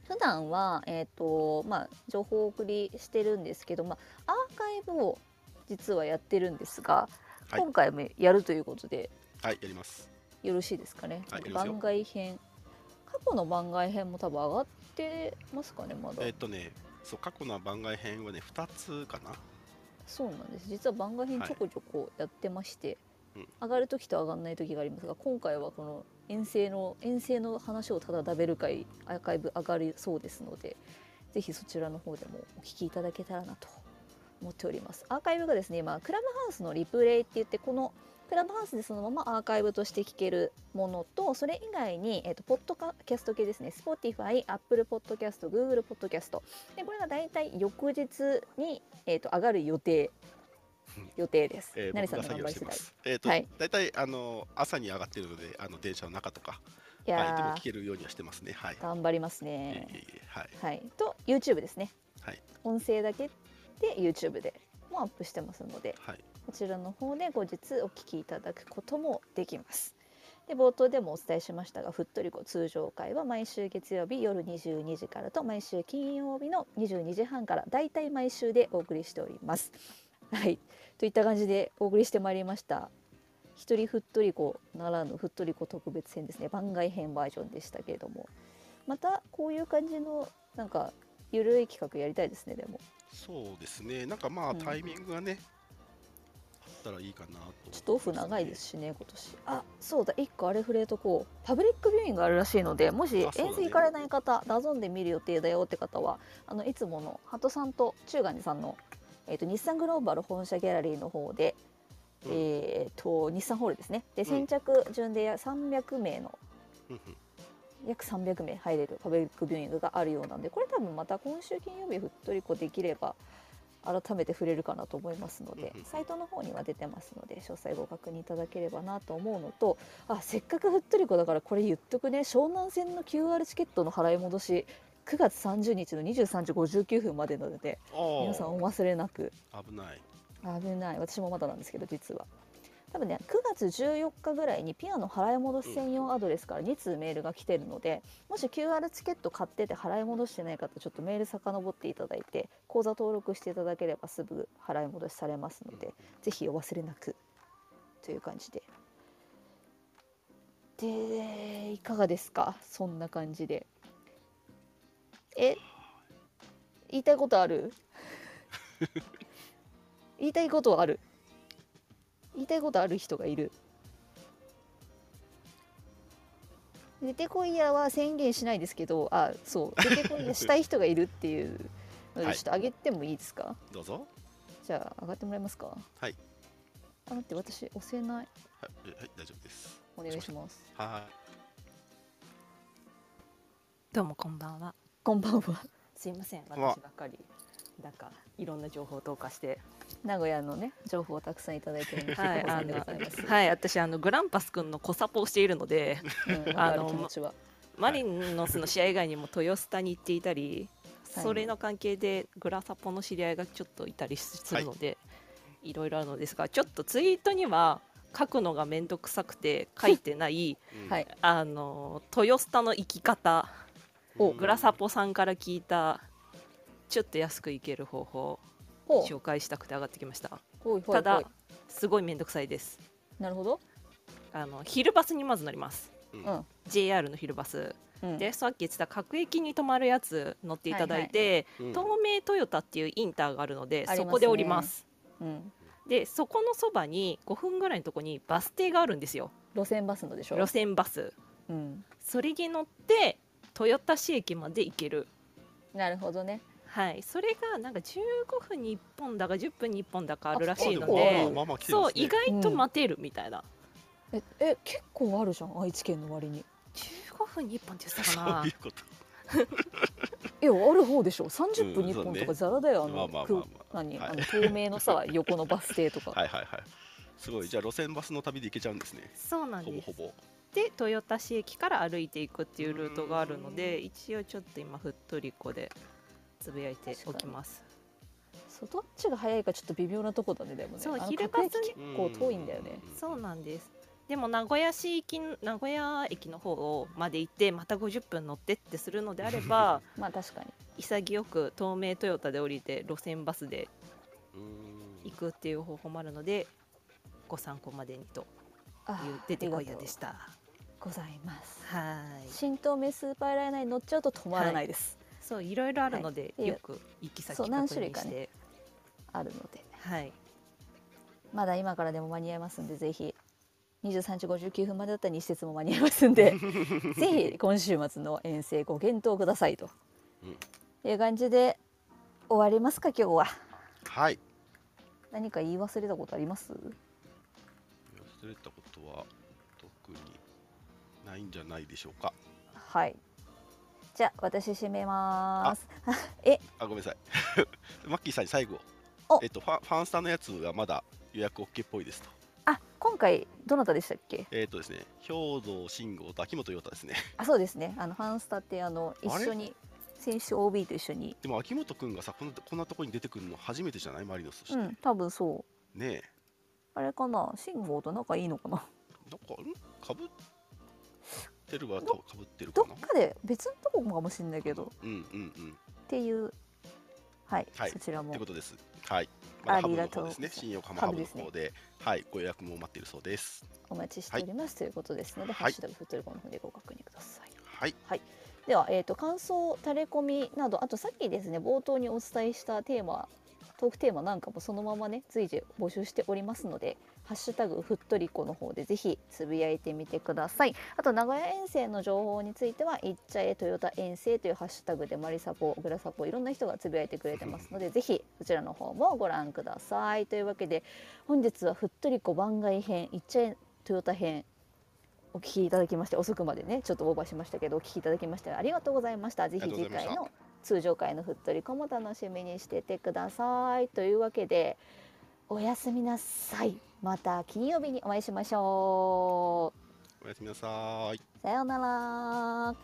Speaker 1: 普段はえっ、とまあ情報をお送りしてるんですけどまあアーカイブを実はやってるんですが、
Speaker 2: はい。
Speaker 1: 今回もやるということで
Speaker 2: はいやります。
Speaker 1: よろしいですかね、
Speaker 2: はい
Speaker 1: 番外編。過去の番外編も多分上がってますかねまだ。
Speaker 2: えっとねそう過去の番外編はね2つかな。
Speaker 1: そうなんです。実は番外編
Speaker 2: はい。
Speaker 1: ちょこちょこやってまして、
Speaker 2: うん。
Speaker 1: 上がる時と上がらない時がありますが今回はこの遠征の遠征の話をただ食べる会アーカイブ上がるそうですのでぜひそちらの方でもお聞きいただけたらなと思っております。アーカイブがですね今クラブハウスのリプレイって言ってこのクラブハウスでそのままアーカイブとして聞けるものとそれ以外に、えっとポッドキャスト系ですね Spotify、Apple Podcast、Google Podcast でこれが大体翌日に、えっと上がる予定。予定です。
Speaker 2: えー
Speaker 1: 成さんの頑張り次第。
Speaker 2: えっと
Speaker 1: はい
Speaker 2: 大体あの朝に上がってるのであの電車の中とか
Speaker 1: い
Speaker 2: はいでも
Speaker 1: や
Speaker 2: 聞けるようにはしてますねはい
Speaker 1: ー頑張ります
Speaker 2: いえい
Speaker 1: ね。
Speaker 2: えいえはい
Speaker 1: はい。と YouTube ですね。
Speaker 2: はい
Speaker 1: 音声だけで YouTube でもアップしてますので
Speaker 2: はい
Speaker 1: こちらの方で後日お聞きいただくこともできます。で冒頭でもお伝えしましたがふっとりこ通常会は毎週月曜日夜22時からと毎週金曜日の22時半からだいたい毎週でお送りしております。はい。といった感じでお送りしてまいりました。一人ふっとりこならぬふっとりこ特別編ですね。番外編バージョンでしたけれども。またこういう感じのなんかゆるい企画やりたいですねでも。
Speaker 2: そうですね。なんかまあ
Speaker 1: うん。
Speaker 2: タイミングがね、あったらいいかなと
Speaker 1: ちょっとオフ長いですしね今年。あそうだ。1個あれ触れとこう。パブリックビューイングあるらしいのでもし遠征行かれない方、ダゾンで見る予定だよって方はあのいつものハトさんと中ガニさんの、えー、と日産グローバル本社ギャラリーの方で、
Speaker 2: うん。
Speaker 1: えー、と日産ホールですね。で
Speaker 2: うん。
Speaker 1: 先着順で300名の
Speaker 2: うんうん。
Speaker 1: 約300名入れるパブリックビューイングがあるようなんでこれ多分また今週金曜日ふっとりこできれば改めて触れるかなと思いますのでサイトの方には出てますので詳細ご確認いただければなと思うのとあせっかくふっとりこだからこれ言っとくね。湘南線の QR チケットの払い戻し9月30日の23時59分までなので皆さんお忘れなく。
Speaker 2: 危ない。
Speaker 1: 危ない。私もまだなんですけど実は。多分ね9月14日ぐらいにピアノ払い戻し専用アドレスから2通メールが来てるのでもし QR チケット買ってて払い戻してない方ちょっとメール遡っていただいて口座登録していただければすぐ払い戻しされますのでぜひお忘れなくという感じで。でいかがですか？そんな感じでえ？言いたいことある？言いたいことはある？言いたいことある人がいる？出てこいやは宣言しないですけどあそう。出てこいやしたい人がいるっていうので
Speaker 2: はい
Speaker 1: ちょっと 上げてもいいですか、
Speaker 2: どうぞ。
Speaker 1: じゃあ上がってもらえますか？
Speaker 2: はい。
Speaker 1: あ待って私押せない。
Speaker 2: はい、はい、大丈夫です。
Speaker 1: お願いします。
Speaker 2: は
Speaker 3: どうもこんばんは。
Speaker 1: こんばんは。
Speaker 3: すいません、私ばっかり。なんかいろんな情報を投下して。
Speaker 1: 名古屋のね情報をたくさんいただいてるんです
Speaker 3: はい、
Speaker 1: あ
Speaker 3: あの
Speaker 1: りがとうございます、
Speaker 3: はい、私あのグランパス君の小サポをしているので、
Speaker 1: うん、
Speaker 3: あの
Speaker 1: あの気持ちは。
Speaker 3: マリノスの試合以外にも豊洲タに行っていたり、
Speaker 1: はい。
Speaker 3: それの関係でグラサポの知り合いがちょっといたりするので、い、ろいろあるのですが、ちょっとツイートには書くのがめんどくさくて書いてない
Speaker 2: い、うん。
Speaker 1: はい。
Speaker 3: あの豊洲タの生き方、
Speaker 1: お。
Speaker 3: グラサポさんから聞いたちょっと安く行ける方法紹介したくて上がってきました。
Speaker 1: ほいほいほい。
Speaker 3: ただすごいめんどくさいです。
Speaker 1: なるほど。
Speaker 3: あの昼バスにまず乗ります。
Speaker 2: うん。
Speaker 1: うん。
Speaker 3: JR の昼バス。
Speaker 1: うん。
Speaker 3: でさっき言ってた各駅に止まるやつ乗っていただいて、
Speaker 2: うん。
Speaker 3: 東名トヨタっていうインターがあるので
Speaker 1: ありますね。
Speaker 3: そこで降ります。
Speaker 1: うん。
Speaker 3: でそこのそばに5分ぐらいのとこにバス停があるんですよ。
Speaker 1: 路線バスのでしょ？
Speaker 3: 路線バス。
Speaker 1: うん。
Speaker 3: それに乗って豊田市駅まで行ける。
Speaker 1: なるほどね。
Speaker 3: はい。それがなんか15分に1本だか10分に1本だかあるらしいの
Speaker 1: あ
Speaker 3: で
Speaker 1: 結構
Speaker 2: まあまあ来て
Speaker 3: そう
Speaker 2: ますね
Speaker 3: 意外と待てるみたいな、
Speaker 1: ええ結構あるじゃん愛知県の割に。
Speaker 3: 15分に1本って言ってた
Speaker 2: そ
Speaker 3: かな。
Speaker 2: ういうこと。
Speaker 1: いやある方でしょ。30分に1本とか
Speaker 2: うんそうね。
Speaker 1: ザラだよ、
Speaker 2: まあ
Speaker 1: あの
Speaker 2: まあまあ。ま
Speaker 1: く何、
Speaker 2: はい。
Speaker 1: あの透明のさ 横のバス停とか、
Speaker 2: はいはいはい。すごい。じゃあ路線バスの旅で行けちゃうんですね。
Speaker 3: そうなんです。
Speaker 2: ほぼほぼ
Speaker 3: で豊田市駅から歩いていくっていうルートがあるので一応ちょっと今ふっとりこでつぶやいておきます。
Speaker 1: そうどっちが早いかちょっと微妙なとこだねでもね。
Speaker 3: そう昼バス
Speaker 1: 結構遠いんだよね。
Speaker 3: そうなんです。でも名古屋市行き名古屋駅の方まで行ってまた50分乗ってってするのであれば
Speaker 1: まあ確かに。
Speaker 3: 潔く東名トヨタで降りて路線バスで
Speaker 2: うん。
Speaker 3: 行くっていう方法もあるのでご参考までにと
Speaker 1: あ
Speaker 3: いう出てこいやでした
Speaker 1: ございます。
Speaker 3: はい。
Speaker 1: 新東名スーパーライナーに乗っちゃうと止まらないです、
Speaker 3: そういろいろあるので、
Speaker 1: はい。
Speaker 3: よく行き先
Speaker 1: そう
Speaker 3: 確
Speaker 1: 何種類かね
Speaker 3: 認して、
Speaker 1: あるので
Speaker 3: はい。
Speaker 1: まだ今からでも間に合いますんでぜひ。23時59分までだったら西鉄も間に合いますんで ぜひ今週末の遠征ご検討くださいと、
Speaker 2: うん。
Speaker 1: いう感じで終わりますか今日は。
Speaker 2: はい。
Speaker 1: 何か言い忘れたことあります？
Speaker 2: 忘れたことは特にないんじゃないでしょうか。
Speaker 1: はい。じゃあ私締めます。
Speaker 2: あ。ごめんなさい。マッキーさんに最後。
Speaker 1: お。
Speaker 2: えっとファンファンスタのやつがまだ予約 OK っぽいですと。
Speaker 1: あ今回どなたでしたっけ？
Speaker 2: えっとですね兵道慎吾と秋元陽太ですね。
Speaker 1: あそうですね。あのファンスタってあの一緒に選手 OB と一緒に。
Speaker 2: でも秋元君がさこんなこんなところに出てくるの初めてじゃない？マリノスとして、
Speaker 1: うん多分そう。
Speaker 2: ねえ。
Speaker 1: あれかな？信号と仲いいのかな？
Speaker 2: なんかん？かぶってるは
Speaker 1: ど
Speaker 2: かぶってる
Speaker 1: ど
Speaker 2: かな。
Speaker 1: っかで別のとこかもしれないけど。
Speaker 2: うんうんうん。
Speaker 1: っていう。はい、
Speaker 2: はい。
Speaker 1: そちらも。
Speaker 2: ってことです。はい。まだハブの
Speaker 1: ありがとう。
Speaker 2: 方ですね。新横浜ハブの方で。はい。ご予約も待っているそうです。
Speaker 1: お待ちしております、ということですので、
Speaker 2: はい。
Speaker 1: ハッシュタグフットリコの方でご確認ください。
Speaker 2: はい。
Speaker 1: では、えー、と感想タレコミなどあとさっきですね冒頭にお伝えしたテーマトークテーマなんかもそのままね随時募集しておりますので「ハッシュタグふっとりこ」の方でぜひつぶやいてみてください。あと名古屋遠征の情報については「いっちゃえトヨタ遠征」というハッシュタグでマリサポグラサポいろんな人がつぶやいてくれてますのでぜひそちらの方もご覧ください。というわけで本日はふっとりこ番外編「いっちゃえトヨタ編」お聞きいただきまして遅くまでねちょっとオーバーしましたけどお聞きいただきましてありがとうございました。ぜひ次回の通常回のふっとりこも楽しみにしててくださいというわけでおやすみなさいまた金曜日にお会いしましょ
Speaker 2: おやすみなさーい。
Speaker 1: うさようなら